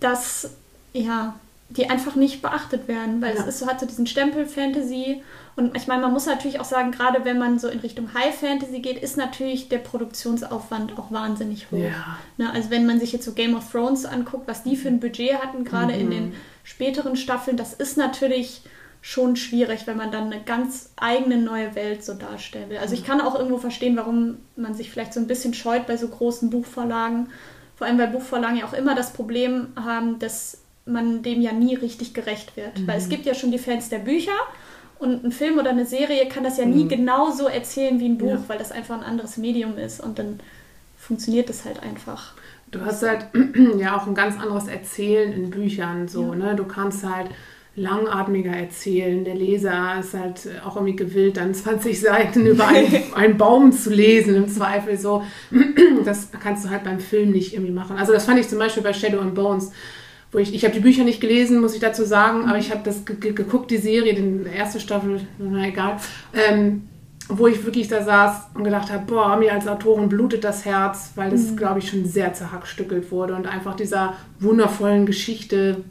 dass, ja, die einfach nicht beachtet werden, weil ja. es ist, hat so diesen Stempel Fantasy und ich meine, man muss natürlich auch sagen, gerade wenn man so in Richtung High Fantasy geht, ist natürlich der Produktionsaufwand auch wahnsinnig hoch. Ja. Ne, also wenn man sich jetzt so Game of Thrones anguckt, was die für ein Budget hatten, gerade mhm. in den späteren Staffeln, das ist natürlich schon schwierig, wenn man dann eine ganz eigene neue Welt so darstellen will. Also ich kann auch irgendwo verstehen, warum man sich vielleicht so ein bisschen scheut bei so großen Buchvorlagen, vor allem weil Buchvorlagen ja auch immer das Problem haben, dass man dem ja nie richtig gerecht wird. Mhm. Weil es gibt ja schon die Fans der Bücher und ein Film oder eine Serie kann das ja nie mhm. genauso erzählen wie ein Buch, ja. weil das einfach ein anderes Medium ist und dann funktioniert das halt einfach. Du hast halt [CLEARS THROAT] ja auch ein ganz anderes Erzählen in Büchern so, ja. ne? Du kannst halt langatmiger erzählen. Der Leser ist halt auch irgendwie gewillt, dann [LAUGHS] 20 Seiten über einen, [LAUGHS] einen Baum zu lesen, im Zweifel so. [CLEARS THROAT] Das kannst du halt beim Film nicht irgendwie machen. Also das fand ich zum Beispiel bei Shadow and Bones wo ich, ich habe die Bücher nicht gelesen, muss ich dazu sagen, aber ich habe das geguckt, die Serie, die erste Staffel, na egal, ähm, wo ich wirklich da saß und gedacht habe, boah, mir als Autorin blutet das Herz, weil das, mhm. glaube ich, schon sehr zerhackstückelt wurde und einfach dieser wundervollen Geschichte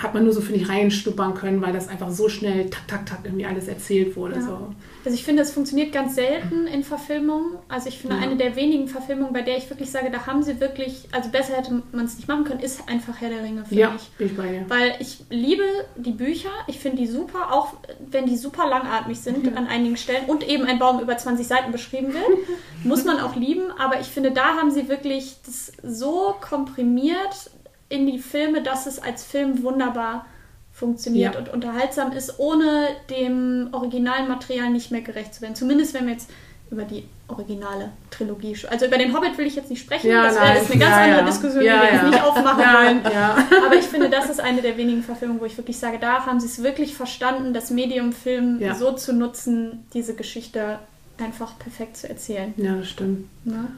hat man nur so, finde ich, reinstuppern können, weil das einfach so schnell, tak, tak, tak, irgendwie alles erzählt wurde. Ja. So. Also ich finde, es funktioniert ganz selten in Verfilmungen. Also ich finde, ja. eine der wenigen Verfilmungen, bei der ich wirklich sage, da haben sie wirklich, also besser hätte man es nicht machen können, ist einfach Herr der Ringe, finde ja, ich. Bin ich bei dir. Weil ich liebe die Bücher, ich finde die super, auch wenn die super langatmig sind ja. an einigen Stellen und eben ein Baum über 20 Seiten beschrieben wird. [LAUGHS] muss man auch lieben, aber ich finde, da haben sie wirklich das so komprimiert in die Filme, dass es als Film wunderbar funktioniert ja. und unterhaltsam ist, ohne dem originalen Material nicht mehr gerecht zu werden. Zumindest wenn wir jetzt über die originale Trilogie. Also über den Hobbit will ich jetzt nicht sprechen, ja, das wäre eine ganz ja, andere ja. Diskussion, die wir jetzt nicht aufmachen wollen. Aber ich finde, das ist eine der wenigen Verfilmungen, wo ich wirklich sage, da haben sie es wirklich verstanden, das Medium-Film so zu nutzen, diese Geschichte einfach perfekt zu erzählen. Ja, das stimmt. Ne?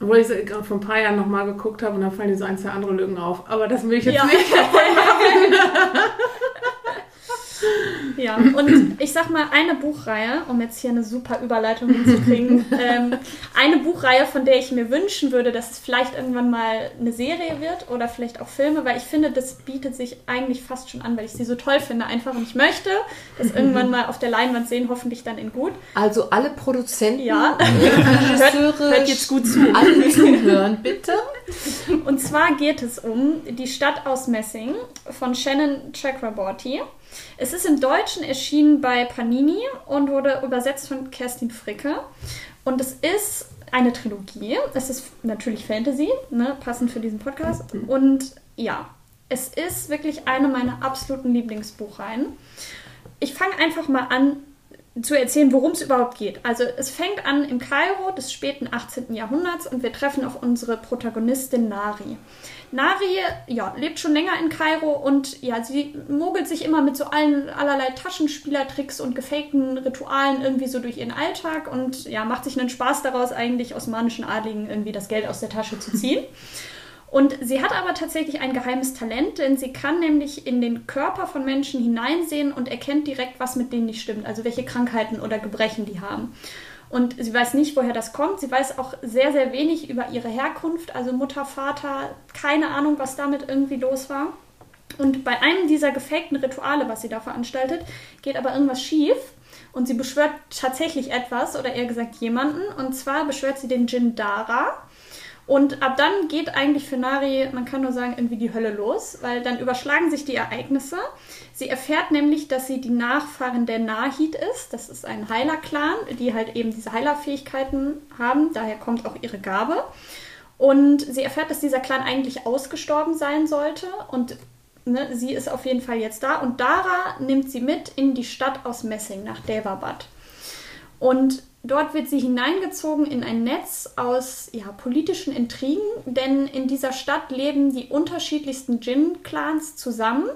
Obwohl ich gerade vor ein paar Jahren nochmal geguckt habe und da fallen dir so ein, zwei andere Lücken auf. Aber das will ich jetzt ja. nicht [LAUGHS] machen. [LAUGHS] [LAUGHS] Ja, und ich sag mal, eine Buchreihe, um jetzt hier eine super Überleitung hinzukriegen, [LAUGHS] ähm, eine Buchreihe, von der ich mir wünschen würde, dass es vielleicht irgendwann mal eine Serie wird oder vielleicht auch Filme, weil ich finde, das bietet sich eigentlich fast schon an, weil ich sie so toll finde einfach und ich möchte das irgendwann mal auf der Leinwand sehen, hoffentlich dann in gut. Also alle Produzenten, ja. [LAUGHS] hört, hört jetzt gut zu. Alle zuhören, bitte. Und zwar geht es um die Stadt aus Messing von Shannon Chakraborty. Es ist im Deutschen erschienen bei Panini und wurde übersetzt von Kerstin Fricke. Und es ist eine Trilogie. Es ist natürlich Fantasy, ne, passend für diesen Podcast. Und ja, es ist wirklich eine meiner absoluten Lieblingsbuchreihen. Ich fange einfach mal an zu erzählen, worum es überhaupt geht. Also es fängt an im Kairo des späten 18. Jahrhunderts und wir treffen auf unsere Protagonistin Nari. Nari ja, lebt schon länger in Kairo und ja, sie mogelt sich immer mit so allen, allerlei Taschenspielertricks und gefakten Ritualen irgendwie so durch ihren Alltag und ja, macht sich einen Spaß daraus, eigentlich osmanischen Adligen irgendwie das Geld aus der Tasche zu ziehen. [LAUGHS] Und sie hat aber tatsächlich ein geheimes Talent, denn sie kann nämlich in den Körper von Menschen hineinsehen und erkennt direkt, was mit denen nicht stimmt, also welche Krankheiten oder Gebrechen die haben. Und sie weiß nicht, woher das kommt. Sie weiß auch sehr, sehr wenig über ihre Herkunft, also Mutter, Vater, keine Ahnung, was damit irgendwie los war. Und bei einem dieser gefakten Rituale, was sie da veranstaltet, geht aber irgendwas schief. und sie beschwört tatsächlich etwas oder eher gesagt jemanden. Und zwar beschwört sie den Jin Dara. Und ab dann geht eigentlich für Nari, man kann nur sagen, irgendwie die Hölle los, weil dann überschlagen sich die Ereignisse. Sie erfährt nämlich, dass sie die Nachfahrin der Nahid ist. Das ist ein Heiler-Clan, die halt eben diese Heilerfähigkeiten haben. Daher kommt auch ihre Gabe. Und sie erfährt, dass dieser Clan eigentlich ausgestorben sein sollte. Und ne, sie ist auf jeden Fall jetzt da. Und Dara nimmt sie mit in die Stadt aus Messing nach Devabad. Und Dort wird sie hineingezogen in ein Netz aus ja, politischen Intrigen, denn in dieser Stadt leben die unterschiedlichsten Djinn-Clans zusammen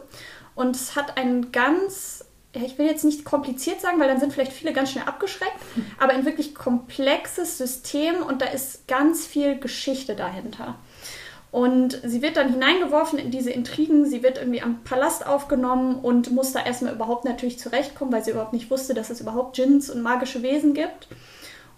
und es hat ein ganz, ja, ich will jetzt nicht kompliziert sagen, weil dann sind vielleicht viele ganz schnell abgeschreckt, aber ein wirklich komplexes System und da ist ganz viel Geschichte dahinter. Und sie wird dann hineingeworfen in diese Intrigen. Sie wird irgendwie am Palast aufgenommen und muss da erstmal überhaupt natürlich zurechtkommen, weil sie überhaupt nicht wusste, dass es überhaupt Djinns und magische Wesen gibt.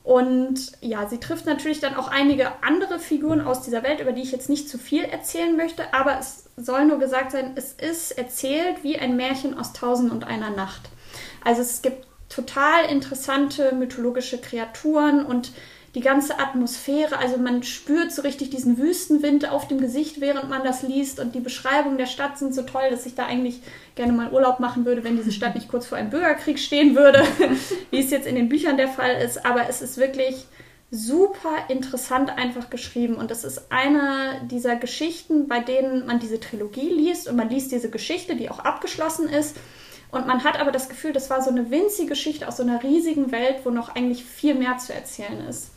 Und ja, sie trifft natürlich dann auch einige andere Figuren aus dieser Welt, über die ich jetzt nicht zu viel erzählen möchte, aber es soll nur gesagt sein, es ist erzählt wie ein Märchen aus Tausend und einer Nacht. Also es gibt total interessante mythologische Kreaturen und die ganze Atmosphäre, also man spürt so richtig diesen Wüstenwind auf dem Gesicht, während man das liest. Und die Beschreibungen der Stadt sind so toll, dass ich da eigentlich gerne mal Urlaub machen würde, wenn diese Stadt nicht kurz vor einem Bürgerkrieg stehen würde, [LAUGHS] wie es jetzt in den Büchern der Fall ist, aber es ist wirklich super interessant einfach geschrieben. Und es ist eine dieser Geschichten, bei denen man diese Trilogie liest und man liest diese Geschichte, die auch abgeschlossen ist. Und man hat aber das Gefühl, das war so eine winzige Geschichte aus so einer riesigen Welt, wo noch eigentlich viel mehr zu erzählen ist.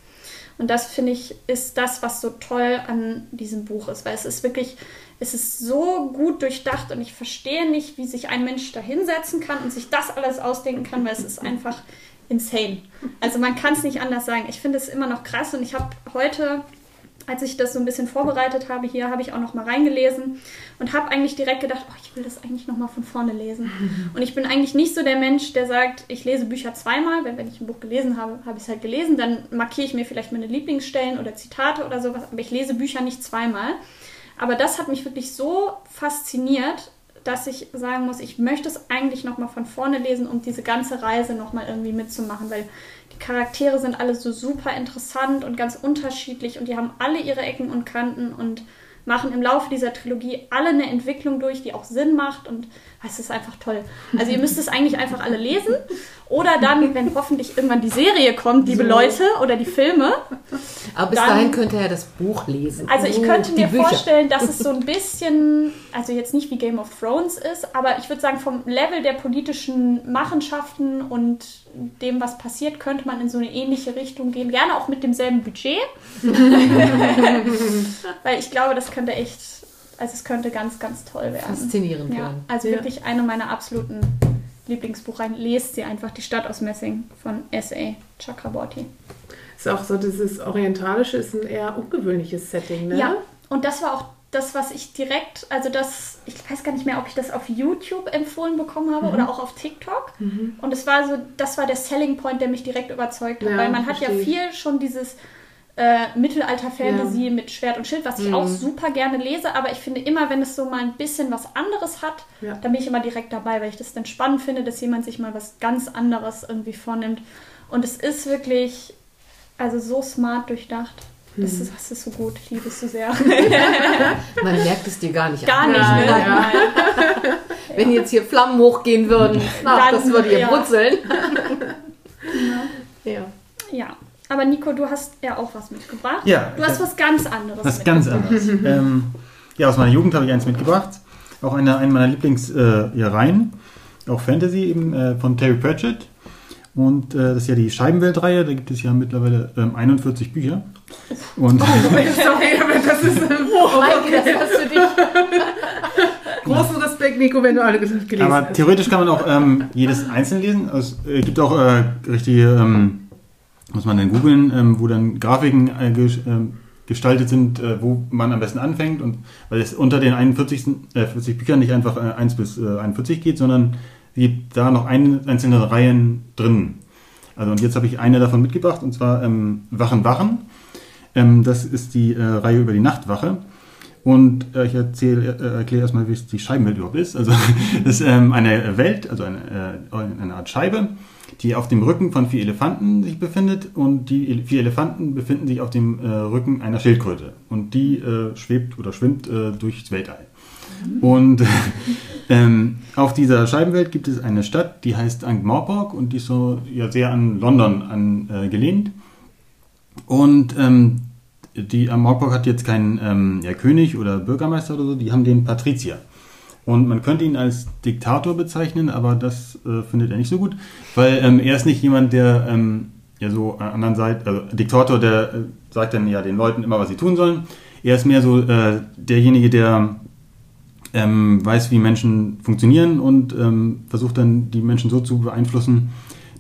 Und das finde ich ist das, was so toll an diesem Buch ist, weil es ist wirklich, es ist so gut durchdacht und ich verstehe nicht, wie sich ein Mensch da hinsetzen kann und sich das alles ausdenken kann, weil es ist einfach insane. Also man kann es nicht anders sagen. Ich finde es immer noch krass und ich habe heute als ich das so ein bisschen vorbereitet habe, hier habe ich auch noch mal reingelesen und habe eigentlich direkt gedacht, oh, ich will das eigentlich noch mal von vorne lesen. [LAUGHS] Und ich bin eigentlich nicht so der Mensch, der sagt, ich lese Bücher zweimal, weil wenn ich ein Buch gelesen habe, habe ich es halt gelesen, dann markiere ich mir vielleicht meine Lieblingsstellen oder Zitate oder sowas, aber ich lese Bücher nicht zweimal. Aber das hat mich wirklich so fasziniert, dass ich sagen muss, ich möchte es eigentlich noch mal von vorne lesen, um diese ganze Reise noch mal irgendwie mitzumachen, weil Charaktere sind alle so super interessant und ganz unterschiedlich und die haben alle ihre Ecken und Kanten und machen im Laufe dieser Trilogie alle eine Entwicklung durch, die auch Sinn macht und es ist einfach toll. Also ihr müsst es eigentlich einfach alle lesen oder dann, [LAUGHS] wenn hoffentlich irgendwann die Serie kommt, liebe so. Leute, oder die Filme. Aber bis dann, dahin könnte er das Buch lesen. Also ich könnte mir Bücher. vorstellen, dass [LAUGHS] es so ein bisschen, also jetzt nicht wie Game of Thrones ist, aber ich würde sagen, vom Level der politischen Machenschaften und dem, was passiert, könnte man in so eine ähnliche Richtung gehen. Gerne auch mit demselben Budget. [LAUGHS] Weil ich glaube, das könnte echt, also es könnte ganz, ganz toll werden. Faszinierend ja, werden. Also ja. wirklich eine meiner absoluten Lieblingsbuchreihen. Lest sie einfach, Die Stadt aus Messing von S.A. Chakraborty. Ist auch so, dieses Orientalische ist ein eher ungewöhnliches Setting, ne? Ja, und das war auch das, was ich direkt, also das, ich weiß gar nicht mehr, ob ich das auf YouTube empfohlen bekommen habe mhm. oder auch auf TikTok. Mhm. Und es war so, das war der Selling Point, der mich direkt überzeugt hat, ja, weil man hat ja viel schon dieses äh, Mittelalter-Fantasy ja. mit Schwert und Schild, was ich mhm. auch super gerne lese, aber ich finde immer, wenn es so mal ein bisschen was anderes hat, ja. dann bin ich immer direkt dabei, weil ich das dann spannend finde, dass jemand sich mal was ganz anderes irgendwie vornimmt. Und es ist wirklich, also so smart durchdacht. Das ist, das ist so gut, ich liebe es so sehr. [LAUGHS] Man merkt es dir gar nicht Gar an. nicht, ne? Ja. [LAUGHS] Wenn jetzt hier Flammen hochgehen würden, na, das würde ihr brutzeln. [LAUGHS] ja. ja. Aber Nico, du hast ja auch was mitgebracht. Ja. Du hast was ganz anderes Was ganz anderes. [LAUGHS] ähm, ja, aus meiner Jugend habe ich eins mitgebracht. Auch eine, eine meiner Lieblingsreihen. Äh, auch Fantasy eben äh, von Terry Pratchett. Und äh, das ist ja die Scheibenweltreihe. Da gibt es ja mittlerweile ähm, 41 Bücher. Und oh, [LAUGHS] sorry, aber das ist. Oh, okay. das ist für dich. [LAUGHS] Großen Respekt, Nico, wenn du alle gelesen aber hast. Aber theoretisch kann man auch ähm, jedes einzeln lesen. Es äh, gibt auch äh, richtige, ähm, muss man dann googeln, ähm, wo dann Grafiken äh, ähm, gestaltet sind, äh, wo man am besten anfängt. Und weil es unter den 41 40 äh, Büchern nicht einfach 1 bis 41 geht, sondern gibt da noch ein, einzelne Reihen drin. Also und jetzt habe ich eine davon mitgebracht und zwar ähm, Wachen Wachen. Ähm, das ist die äh, Reihe über die Nachtwache. Und äh, ich erzähle, äh, erkläre erstmal, wie es die Scheibenwelt überhaupt ist. Also [LAUGHS] das ist ähm, eine Welt, also eine, äh, eine Art Scheibe, die auf dem Rücken von vier Elefanten sich befindet und die vier Elefanten befinden sich auf dem äh, Rücken einer Schildkröte und die äh, schwebt oder schwimmt äh, durchs Weltall. Und [LAUGHS] ähm, auf dieser Scheibenwelt gibt es eine Stadt, die heißt Ankh-Morpork und die ist so ja, sehr an London angelehnt. und ähm, die Ankh-Morpork hat jetzt keinen ähm, ja, König oder Bürgermeister oder so, die haben den Patrizier. Und man könnte ihn als Diktator bezeichnen, aber das äh, findet er nicht so gut, weil ähm, er ist nicht jemand, der ähm, ja so an anderen Seite, also Diktator, der äh, sagt dann ja den Leuten immer, was sie tun sollen. Er ist mehr so äh, derjenige, der ähm, weiß, wie Menschen funktionieren und ähm, versucht dann die Menschen so zu beeinflussen,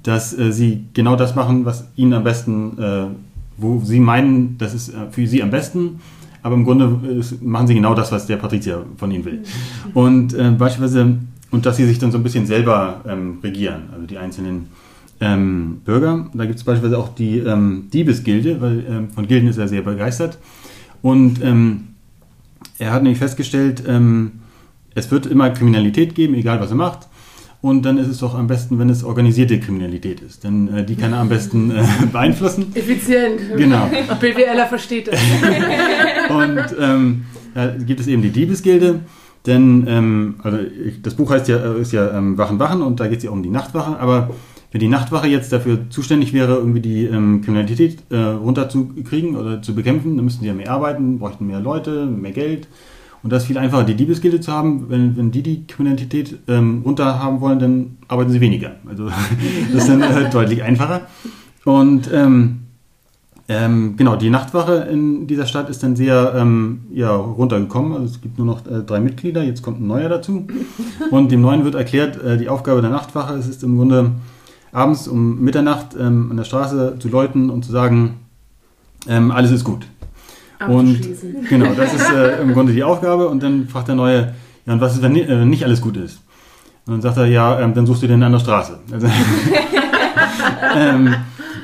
dass äh, sie genau das machen, was ihnen am besten, äh, wo sie meinen, das ist äh, für sie am besten aber im Grunde äh, machen sie genau das, was der Patrizier von ihnen will. Und äh, beispielsweise, und dass sie sich dann so ein bisschen selber ähm, regieren, also die einzelnen ähm, Bürger. Da gibt es beispielsweise auch die ähm, Diebesgilde, weil ähm, von Gilden ist er sehr begeistert. Und ähm, er hat nämlich festgestellt, ähm, es wird immer Kriminalität geben, egal was er macht. Und dann ist es doch am besten, wenn es organisierte Kriminalität ist. Denn äh, die kann er am besten äh, [LAUGHS] beeinflussen. Effizient. Genau. [LAUGHS] BWLer versteht das. [LAUGHS] Und ähm, da gibt es eben die Diebesgilde. Denn ähm, also das Buch heißt ja, ist ja ähm, Wachen, Wachen und da geht es ja um die Nachtwache. Aber wenn die Nachtwache jetzt dafür zuständig wäre, irgendwie die ähm, Kriminalität äh, runterzukriegen oder zu bekämpfen, dann müssten sie ja mehr arbeiten, bräuchten mehr Leute, mehr Geld. Und das ist viel einfacher, die Diebesgilde zu haben. Wenn, wenn die die Kriminalität ähm, runter haben wollen, dann arbeiten sie weniger. Also [LAUGHS] das ist dann äh, deutlich einfacher. Und ähm, ähm, genau, die Nachtwache in dieser Stadt ist dann sehr ähm, ja, runtergekommen. Also es gibt nur noch äh, drei Mitglieder, jetzt kommt ein neuer dazu. Und dem neuen wird erklärt, äh, die Aufgabe der Nachtwache es ist im Grunde abends um Mitternacht ähm, an der Straße zu läuten und zu sagen, ähm, alles ist gut. Und genau, das ist äh, im Grunde die Aufgabe. Und dann fragt der Neue, ja, und was ist, wenn äh, nicht alles gut ist? Und dann sagt er, ja, ähm, dann suchst du den an der Straße. Also, [LAUGHS] ähm,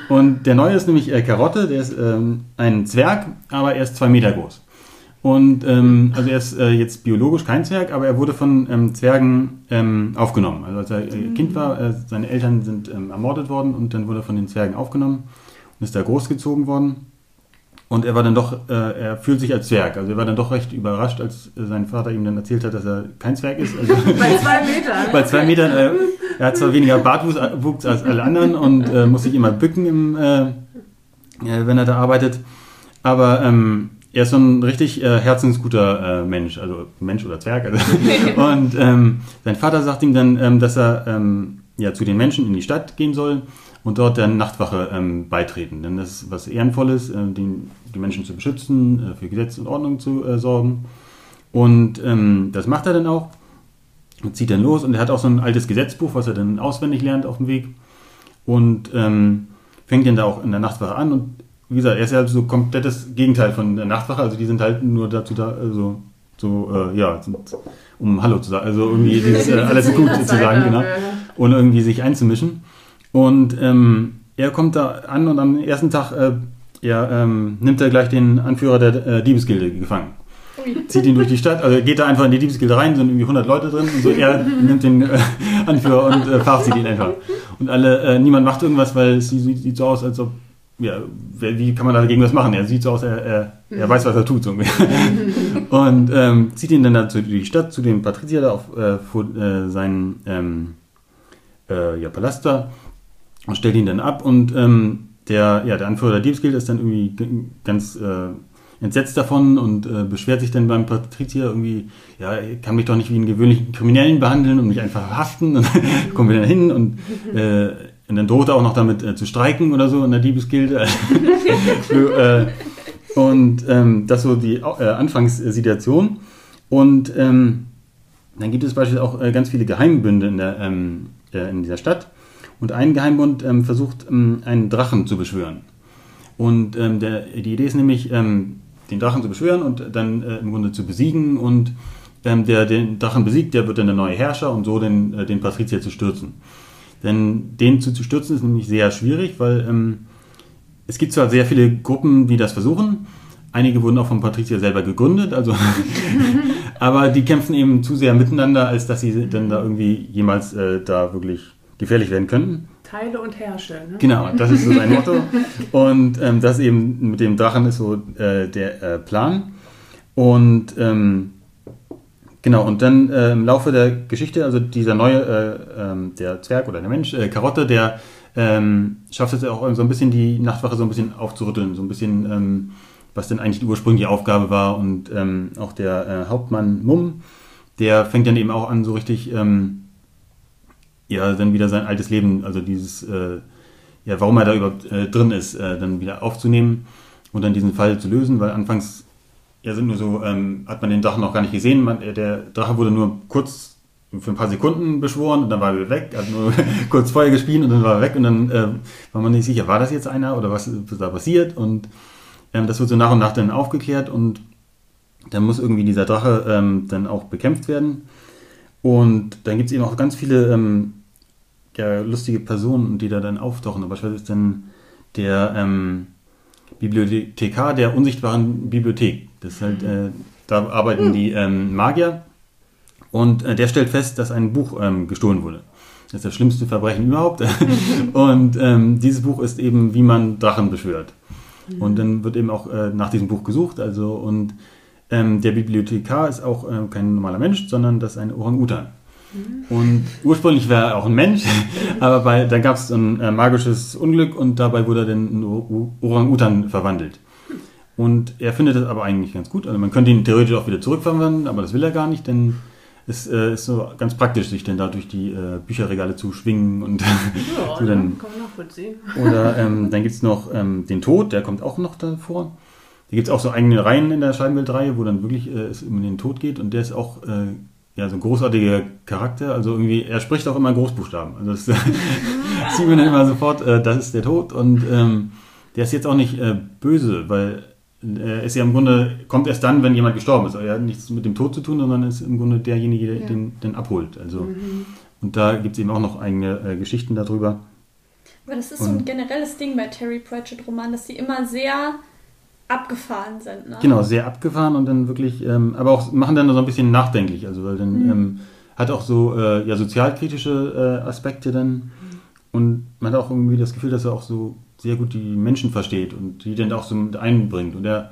und der Neue ist nämlich äh, Karotte, der ist ähm, ein Zwerg, aber er ist zwei Meter groß. Und ähm, also er ist äh, jetzt biologisch kein Zwerg, aber er wurde von ähm, Zwergen ähm, aufgenommen. Also als er äh, Kind war, äh, seine Eltern sind ermordet worden und dann wurde er von den Zwergen aufgenommen und ist da großgezogen worden. Und er war dann doch, äh, er fühlt sich als Zwerg. Also er war dann doch recht überrascht, als äh, sein Vater ihm dann erzählt hat, dass er kein Zwerg ist. Also [LAUGHS] bei zwei [LAUGHS] Metern. bei zwei Metern. Äh, er hat zwar weniger Bartwuchs als alle anderen und äh, muss sich immer bücken, im, äh, wenn er da arbeitet. Aber ähm, er ist so ein richtig äh, herzensguter Mensch, also Mensch oder Zwerg. Also. [LAUGHS] und ähm, sein Vater sagt ihm dann, ähm, dass er ähm, ja, zu den Menschen in die Stadt gehen soll und dort der Nachtwache ähm, beitreten. Denn das ist was Ehrenvolles, äh, den, die Menschen zu beschützen, äh, für Gesetz und Ordnung zu äh, sorgen. Und ähm, das macht er dann auch und zieht dann los. Und er hat auch so ein altes Gesetzbuch, was er dann auswendig lernt auf dem Weg. Und ähm, fängt dann da auch in der Nachtwache an. Und wie gesagt, er ist ja halt so komplettes Gegenteil von der Nachtwache. Also die sind halt nur dazu da, also so, äh, ja, um Hallo zu sagen. Also irgendwie [LAUGHS] dieses, äh, alles gut zu sagen, genau. Ohne irgendwie sich einzumischen. Und ähm, er kommt da an und am ersten Tag äh, ja, ähm, nimmt er gleich den Anführer der äh, Diebesgilde gefangen. [LAUGHS] Zieht ihn durch die Stadt, also geht da einfach in die Diebesgilde rein, sind irgendwie 100 Leute drin und so. Er [LAUGHS] nimmt den äh, Anführer und äh, verhaftet ihn einfach. Und alle, äh, niemand macht irgendwas, weil es sieht, sieht so aus, als ob ja, wie kann man dagegen was machen? Er sieht so aus, er, er, er weiß, was er tut. So [LAUGHS] und ähm, zieht ihn dann dazu die Stadt, zu dem Patrizier da auf, äh, vor äh, seinen ähm, äh, ja, Palast da und stellt ihn dann ab und ähm, der, ja, der Anführer der Diebesgilde ist dann irgendwie ganz äh, entsetzt davon und äh, beschwert sich dann beim Patrizier irgendwie, ja, ich kann mich doch nicht wie einen gewöhnlichen Kriminellen behandeln und mich einfach verhaften. Und kommen wir dann hin und, äh, und dann droht er auch noch damit äh, zu streiken oder so in der Diebesgilde. [LAUGHS] Für, äh, und ähm, das so die äh, Anfangssituation. Und ähm, dann gibt es beispielsweise auch äh, ganz viele Geheimbünde in, der, ähm, äh, in dieser Stadt. Und ein Geheimbund ähm, versucht, ähm, einen Drachen zu beschwören. Und ähm, der, die Idee ist nämlich, ähm, den Drachen zu beschwören und dann äh, im Grunde zu besiegen. Und ähm, der den Drachen besiegt, der wird dann der neue Herrscher und so den, äh, den Patrizier zu stürzen. Denn den zu, zu stürzen ist nämlich sehr schwierig, weil ähm, es gibt zwar sehr viele Gruppen, die das versuchen. Einige wurden auch vom Patrizier selber gegründet, also [LAUGHS] [LAUGHS] aber die kämpfen eben zu sehr miteinander, als dass sie dann da irgendwie jemals äh, da wirklich gefährlich werden könnten. teile und herrsche. Ne? Genau, das ist so sein [LAUGHS] Motto. Und ähm, das eben mit dem Drachen ist so äh, der äh, Plan. Und ähm, genau, und dann äh, im Laufe der Geschichte, also dieser neue, äh, ähm, der Zwerg oder der Mensch, äh, Karotte, der ähm, schafft es auch so ein bisschen die Nachtwache so ein bisschen aufzurütteln, so ein bisschen, ähm, was denn eigentlich die ursprüngliche Aufgabe war. Und auch der äh, Hauptmann Mumm, der fängt dann eben auch an, so richtig, ähm, ja, dann wieder sein altes Leben, also dieses, äh, ja, warum er da überhaupt äh, drin ist, äh, dann wieder aufzunehmen und dann diesen Fall zu lösen, weil anfangs, ja, sind nur so, ähm, hat man den Drachen noch gar nicht gesehen. Man, äh, der Drache wurde nur kurz für ein paar Sekunden beschworen und dann war er weg, hat nur [LAUGHS] kurz Feuer gespielt und dann war er weg und dann äh, war man nicht sicher, war das jetzt einer oder was ist da passiert und ähm, das wird so nach und nach dann aufgeklärt und dann muss irgendwie dieser Drache ähm, dann auch bekämpft werden und dann gibt es eben auch ganz viele ähm, ja, lustige Personen, die da dann auftauchen. Aber was ist denn der ähm, Bibliothekar der unsichtbaren Bibliothek? Das ist halt, äh, da arbeiten mhm. die ähm, Magier und äh, der stellt fest, dass ein Buch ähm, gestohlen wurde. Das ist das schlimmste Verbrechen überhaupt. [LAUGHS] und ähm, dieses Buch ist eben, wie man Drachen beschwört. Mhm. Und dann wird eben auch äh, nach diesem Buch gesucht. Also und ähm, der Bibliothekar ist auch äh, kein normaler Mensch, sondern das ist ein Orang-Utan. Und ursprünglich war er auch ein Mensch, [LAUGHS] aber bei, da gab es ein äh, magisches Unglück und dabei wurde er dann in Orang-Utan verwandelt. Und er findet das aber eigentlich ganz gut. Also man könnte ihn theoretisch auch wieder zurückverwandeln, aber das will er gar nicht, denn es äh, ist so ganz praktisch, sich denn da durch die äh, Bücherregale zu schwingen und ja, [LAUGHS] so dann, man nachvollziehen. Oder ähm, dann gibt es noch ähm, den Tod, der kommt auch noch davor. Da gibt es auch so eigene Reihen in der Scheibenweltreihe, wo dann wirklich äh, es um den Tod geht und der ist auch äh, ja, so ein großartiger Charakter. Also irgendwie, er spricht auch immer Großbuchstaben. Also das [LAUGHS] sieht man dann immer sofort, äh, das ist der Tod und ähm, der ist jetzt auch nicht äh, böse, weil er ist ja im Grunde, kommt erst dann, wenn jemand gestorben ist. Er hat nichts mit dem Tod zu tun, sondern ist im Grunde derjenige, der ja. den, den abholt. Also, mhm. Und da gibt es eben auch noch eigene äh, Geschichten darüber. Aber das ist und, so ein generelles Ding bei Terry Pratchett-Romanen, dass sie immer sehr abgefahren sind. Ne? Genau, sehr abgefahren und dann wirklich, ähm, aber auch machen dann so ein bisschen nachdenklich. Also, weil dann mhm. ähm, hat auch so äh, ja, sozialkritische äh, Aspekte dann. Mhm. Und man hat auch irgendwie das Gefühl, dass er auch so sehr gut die Menschen versteht und die dann auch so mit einbringt. Und er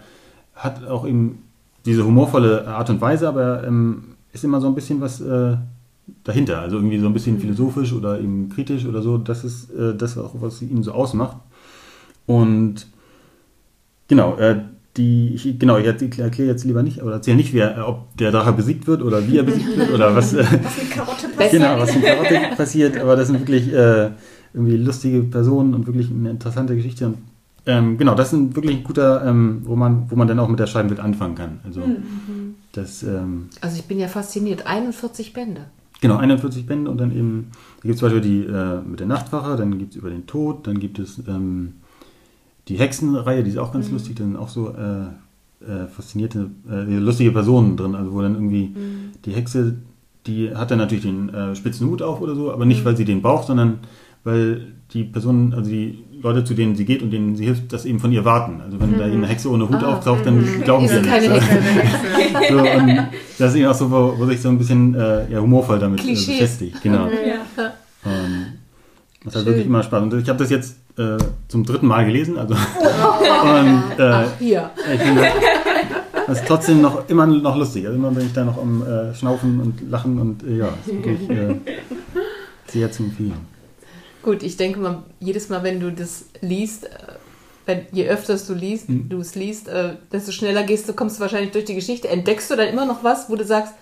hat auch eben diese humorvolle Art und Weise, aber ähm, ist immer so ein bisschen was äh, dahinter. Also irgendwie so ein bisschen mhm. philosophisch oder eben kritisch oder so. Das ist äh, das auch, was ihn so ausmacht. Und genau, äh, die, ich, genau, ich erkläre jetzt lieber nicht, oder erzähle nicht, wer, ob der Drache besiegt wird oder wie er besiegt wird oder was. was mit Karotte [LAUGHS] passiert. Genau, was mit Karotte passiert, aber das sind wirklich äh, irgendwie lustige Personen und wirklich eine interessante Geschichte. Und, ähm, genau, das ist wirklich ein guter ähm, Roman, wo man dann auch mit der Scheibenwelt anfangen kann. Also, mhm. das, ähm, also ich bin ja fasziniert. 41 Bände. Genau, 41 Bände und dann eben, da gibt es zum Beispiel die äh, mit der Nachtwache, dann gibt es über den Tod, dann gibt es ähm, die Hexenreihe, die ist auch ganz mhm. lustig, da sind auch so äh, äh, faszinierte, äh, lustige Personen drin, also wo dann irgendwie mhm. die Hexe, die hat dann natürlich den äh, spitzen Hut auf oder so, aber nicht, mhm. weil sie den braucht, sondern weil die Personen, also die Leute, zu denen sie geht und denen sie hilft, das eben von ihr warten. Also wenn mhm. da eine Hexe ohne Hut ah, auftaucht, dann mhm. glauben sie ja nicht. Hexe. [LAUGHS] so, und das ist eben auch so, wo, wo sich so ein bisschen äh, ja, humorvoll damit äh, beschäftigt. Genau. Ja. Ähm, das hat Schön. wirklich immer Spaß. Und ich habe das jetzt äh, zum dritten Mal gelesen. Also, [LAUGHS] und, äh, Ach, hier. Ich finde, das ist trotzdem noch immer noch lustig. Also immer bin ich da noch am äh, Schnaufen und Lachen und äh, ja, ist wirklich äh, sehr zu empfehlen. Gut, ich denke mal, jedes Mal, wenn du das liest, äh, wenn, je öfter du liest, mhm. du es liest, äh, desto schneller gehst du, kommst du wahrscheinlich durch die Geschichte. Entdeckst du dann immer noch was, wo du sagst,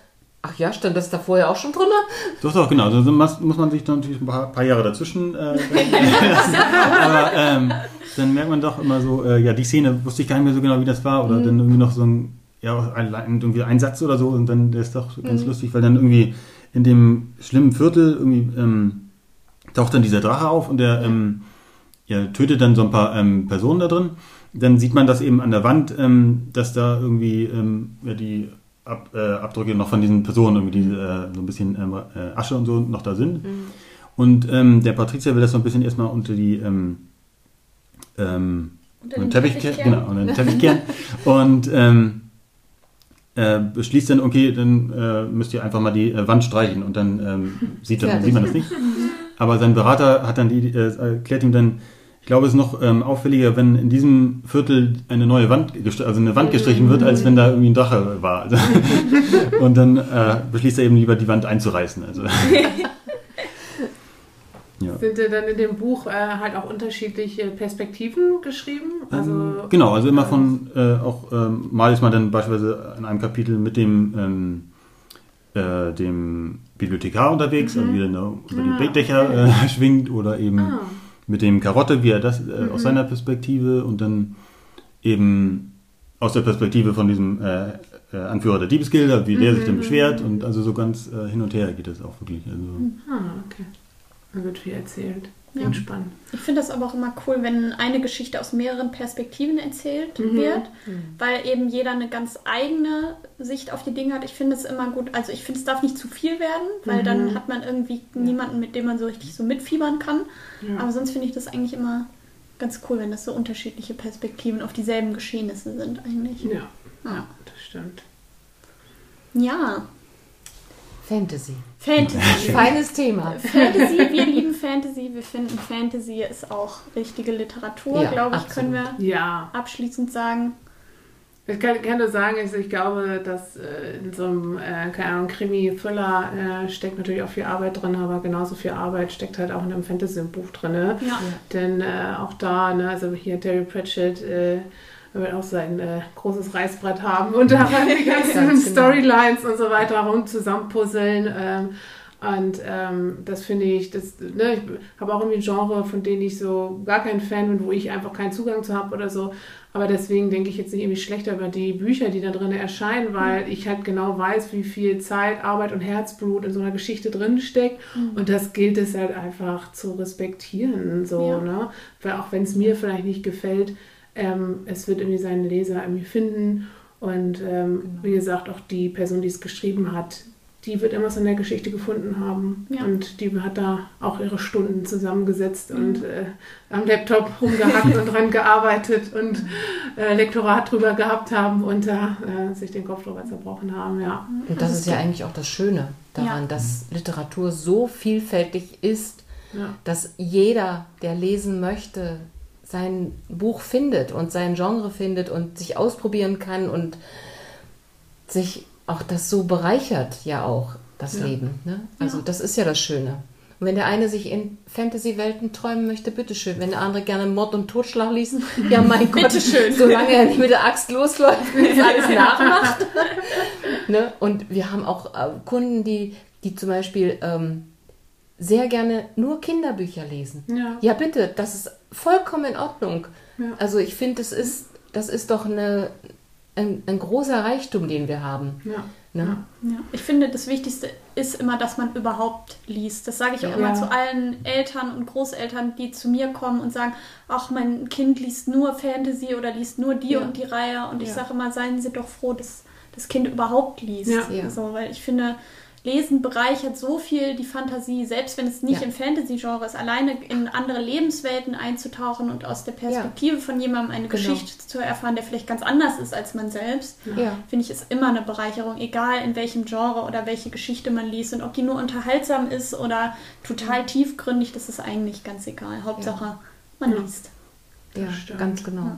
ach ja, stand das da vorher auch schon drin? Doch, doch, genau. Da muss, muss man sich dann natürlich ein paar, paar Jahre dazwischen äh, [LAUGHS] Aber ähm, dann merkt man doch immer so, äh, ja, die Szene wusste ich gar nicht mehr so genau, wie das war. Oder mhm. dann irgendwie noch so ein, ja, ein, irgendwie ein Satz oder so. Und dann der ist doch ganz mhm. lustig, weil dann irgendwie in dem schlimmen Viertel irgendwie... Ähm, taucht dann dieser Drache auf und der ähm, ja, tötet dann so ein paar ähm, Personen da drin. Dann sieht man das eben an der Wand, ähm, dass da irgendwie ähm, ja, die Ab, äh, Abdrücke noch von diesen Personen, irgendwie die, äh, so ein bisschen ähm, äh, Asche und so noch da sind. Mhm. Und ähm, der Patrizia will das so ein bisschen erstmal unter die ähm, ähm, unter den Teppich, Teppich genau, unter den Teppich kehren. [LAUGHS] und ähm, äh, beschließt dann, okay, dann äh, müsst ihr einfach mal die äh, Wand streichen und dann ähm, sieht, dann, sieht man das nicht. Aber sein Berater hat dann die, äh, erklärt ihm dann, ich glaube, es ist noch ähm, auffälliger, wenn in diesem Viertel eine neue Wand, also eine Wand gestrichen wird, als wenn da irgendwie ein Drache war. Also, [LAUGHS] und dann äh, beschließt er eben lieber, die Wand einzureißen. Also. [LAUGHS] Ja. Sind dann in dem Buch äh, halt auch unterschiedliche Perspektiven geschrieben? Also, ähm, genau, also immer von, äh, auch ähm, mal ist man dann beispielsweise in einem Kapitel mit dem, ähm, äh, dem Bibliothekar unterwegs, mhm. also wie er über ah, die Dächer okay. Äh, [LAUGHS] schwingt oder eben ah. Mit dem Karotte, wie er das äh, mhm. aus seiner Perspektive und dann eben aus der Perspektive von diesem äh, Anführer der Diebesgilde, wie der sich dann mhm. beschwert und also so ganz hin und her geht das auch wirklich. Also. Ah, okay. Da wird viel erzählt. Ja. Spannend. Ich finde das aber auch immer cool, wenn eine Geschichte aus mehreren Perspektiven erzählt mhm. wird, mhm. weil eben jeder eine ganz eigene Sicht auf die Dinge hat. Ich finde es immer gut, also ich finde es darf nicht zu viel werden, weil mhm. dann hat man irgendwie niemanden, mit dem man so richtig so mitfiebern kann. Ja. Aber sonst finde ich das eigentlich immer ganz cool, wenn das so unterschiedliche Perspektiven auf dieselben Geschehnisse sind eigentlich. Ja, ja das stimmt. Ja, Fantasy. Fantasy. Feines Thema. Fantasy, wir lieben Fantasy. Wir finden Fantasy ist auch richtige Literatur, ja, glaube ich, absolut. können wir ja. abschließend sagen. Ich kann, kann nur sagen, ich, ich glaube, dass äh, in so einem, äh, keine Ahnung, Krimi-Thriller äh, steckt natürlich auch viel Arbeit drin, aber genauso viel Arbeit steckt halt auch in einem Fantasy-Buch drin. Ne? Ja. Denn äh, auch da, ne, also hier Terry Pratchett, äh, er wird auch sein äh, großes Reißbrett haben und daran [LAUGHS] die ganzen genau. Storylines und so weiter rund zusammenpuzzeln. Ähm, und ähm, das finde ich, das, ne, ich habe auch irgendwie ein Genre, von dem ich so gar kein Fan bin, wo ich einfach keinen Zugang zu habe oder so. Aber deswegen denke ich jetzt nicht irgendwie schlechter über die Bücher, die da drin erscheinen, weil mhm. ich halt genau weiß, wie viel Zeit, Arbeit und Herzblut in so einer Geschichte drin steckt. Mhm. Und das gilt es halt einfach zu respektieren. So, ja. ne? Weil auch wenn es mir vielleicht nicht gefällt, ähm, es wird irgendwie seinen Leser irgendwie finden. Und ähm, genau. wie gesagt, auch die Person, die es geschrieben hat, die wird immer so eine Geschichte gefunden haben. Ja. Und die hat da auch ihre Stunden zusammengesetzt mhm. und äh, am Laptop rumgehackt [LAUGHS] und dran gearbeitet und äh, Lektorat drüber gehabt haben und da äh, sich den Kopf drüber zerbrochen haben. Ja. Und das, das ist ja eigentlich auch das Schöne daran, ja. dass Literatur so vielfältig ist, ja. dass jeder, der lesen möchte, sein Buch findet und sein Genre findet und sich ausprobieren kann und sich auch das so bereichert ja auch das ja. Leben. Ne? Also ja. das ist ja das Schöne. Und wenn der eine sich in Fantasy-Welten träumen möchte, bitteschön. Wenn der andere gerne Mord und Totschlag liest, [LAUGHS] ja mein Gott, bitteschön. solange er nicht mit der Axt losläuft und das [LAUGHS] alles nachmacht. [LAUGHS] ne? Und wir haben auch äh, Kunden, die, die zum Beispiel ähm, sehr gerne nur Kinderbücher lesen. Ja. ja, bitte, das ist vollkommen in Ordnung. Ja. Also ich finde, das ist, das ist doch eine, ein, ein großer Reichtum, den wir haben. Ja. Ne? Ja. Ich finde, das Wichtigste ist immer, dass man überhaupt liest. Das sage ich auch immer zu allen Eltern und Großeltern, die zu mir kommen und sagen, ach, mein Kind liest nur Fantasy oder liest nur die und die Reihe. Und ich sage immer, seien Sie doch froh, dass das Kind überhaupt liest. Ja. Also, weil ich finde, Lesen bereichert so viel die Fantasie, selbst wenn es nicht ja. im Fantasy-Genre ist, alleine in andere Lebenswelten einzutauchen und aus der Perspektive ja. von jemandem eine genau. Geschichte zu erfahren, der vielleicht ganz anders ist als man selbst, ja. finde ich, ist immer eine Bereicherung, egal in welchem Genre oder welche Geschichte man liest und ob die nur unterhaltsam ist oder total tiefgründig, das ist eigentlich ganz egal. Hauptsache, man liest. Ja, ganz genau.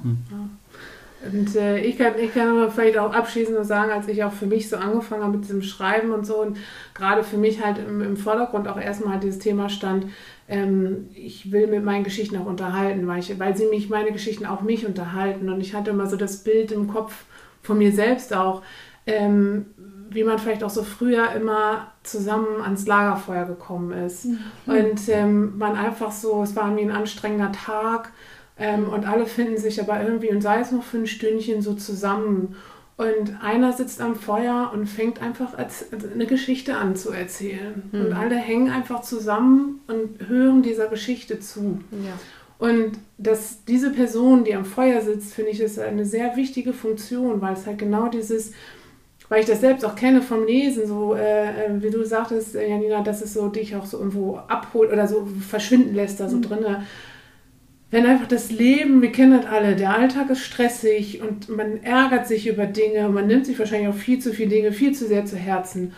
Und äh, ich, kann, ich kann aber vielleicht auch abschließend nur sagen, als ich auch für mich so angefangen habe mit diesem Schreiben und so und gerade für mich halt im, im Vordergrund auch erstmal halt dieses Thema stand, ähm, ich will mit meinen Geschichten auch unterhalten, weil, ich, weil sie mich, meine Geschichten auch mich unterhalten und ich hatte immer so das Bild im Kopf von mir selbst auch, ähm, wie man vielleicht auch so früher immer zusammen ans Lagerfeuer gekommen ist. Mhm. Und ähm, man einfach so, es war wie ein anstrengender Tag ähm, und alle finden sich aber irgendwie, und sei es noch für ein Stündchen, so zusammen. Und einer sitzt am Feuer und fängt einfach eine Geschichte an zu erzählen. Mhm. Und alle hängen einfach zusammen und hören dieser Geschichte zu. Ja. Und dass diese Person, die am Feuer sitzt, finde ich, ist eine sehr wichtige Funktion, weil es halt genau dieses, weil ich das selbst auch kenne vom Lesen, so äh, äh wie du sagtest, Janina, dass es so dich auch so irgendwo abholt oder so verschwinden lässt da so mhm. drinne wenn einfach das Leben, wir kennen das alle, der Alltag ist stressig und man ärgert sich über Dinge, man nimmt sich wahrscheinlich auch viel zu viele Dinge viel zu sehr zu Herzen.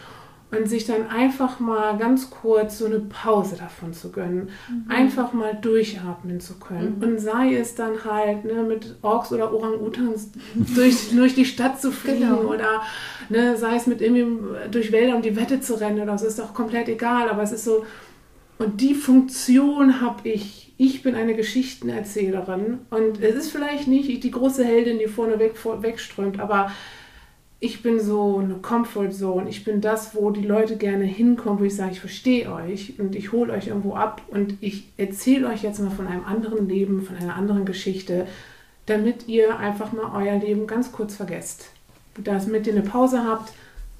und sich dann einfach mal ganz kurz so eine Pause davon zu gönnen, mhm. einfach mal durchatmen zu können. Mhm. Und sei es dann halt ne, mit Orks oder Orang-Utans durch, [LAUGHS] durch die Stadt zu fliegen genau. oder ne, sei es mit irgendwie durch Wälder um die Wette zu rennen oder so, ist doch komplett egal. Aber es ist so, und die Funktion habe ich. Ich bin eine Geschichtenerzählerin und es ist vielleicht nicht die große Heldin, die vorne weg, vor, wegströmt, aber ich bin so eine Comfort Zone. Ich bin das, wo die Leute gerne hinkommen, wo ich sage, ich verstehe euch und ich hole euch irgendwo ab und ich erzähle euch jetzt mal von einem anderen Leben, von einer anderen Geschichte, damit ihr einfach mal euer Leben ganz kurz vergesst. Damit ihr eine Pause habt,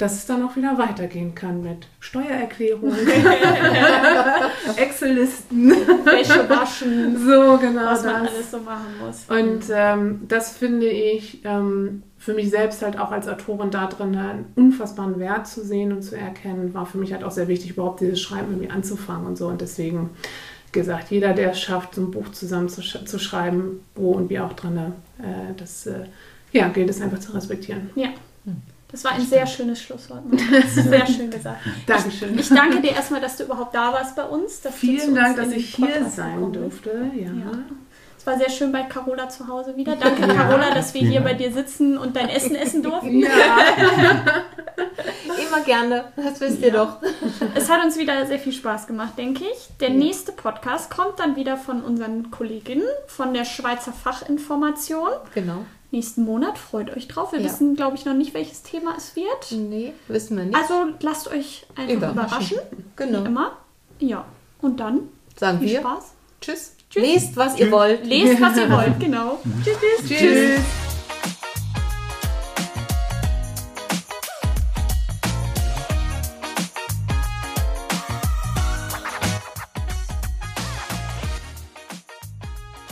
dass es dann auch wieder weitergehen kann mit Steuererklärungen, [LAUGHS] Excel-Listen, Wäsche waschen, so genau was man das. alles so machen muss. Und ähm, das finde ich ähm, für mich selbst halt auch als Autorin da drin einen unfassbaren Wert zu sehen und zu erkennen, war für mich halt auch sehr wichtig, überhaupt dieses Schreiben irgendwie anzufangen und so. Und deswegen gesagt, jeder, der es schafft, so ein Buch zusammen zu, sch zu schreiben, wo und wie auch drin, äh, das äh, ja, gilt es einfach zu respektieren. Ja. Das war ein sehr schönes Schlusswort. Sehr schön gesagt. Dankeschön. Ich, ich, danke dir erstmal, dass du überhaupt da warst bei uns. Vielen Dank, dass ich hier sein durfte. Ja. ja. Es war sehr schön bei Carola zu Hause wieder. Danke, ja. Carola, dass wir hier bei dir sitzen und dein Essen essen durften. Ja. Immer gerne, das wisst ihr ja. doch. Es hat uns wieder sehr viel Spaß gemacht, denke ich. Der nächste Podcast kommt dann wieder von unseren Kolleginnen von der Schweizer Fachinformation. Genau. Nächsten Monat. Freut euch drauf. Wir ja. wissen, glaube ich, noch nicht, welches Thema es wird. Nee, wissen wir nicht. Also lasst euch einfach überraschen. überraschen. [LAUGHS] Genau. Wie immer. Ja. Und dann sagen viel wir Spaß. Tschüss. Tschüss. Lest, was ihr wollt. Lest, was ihr [LAUGHS] wollt, genau. tschüss. tschüss. tschüss.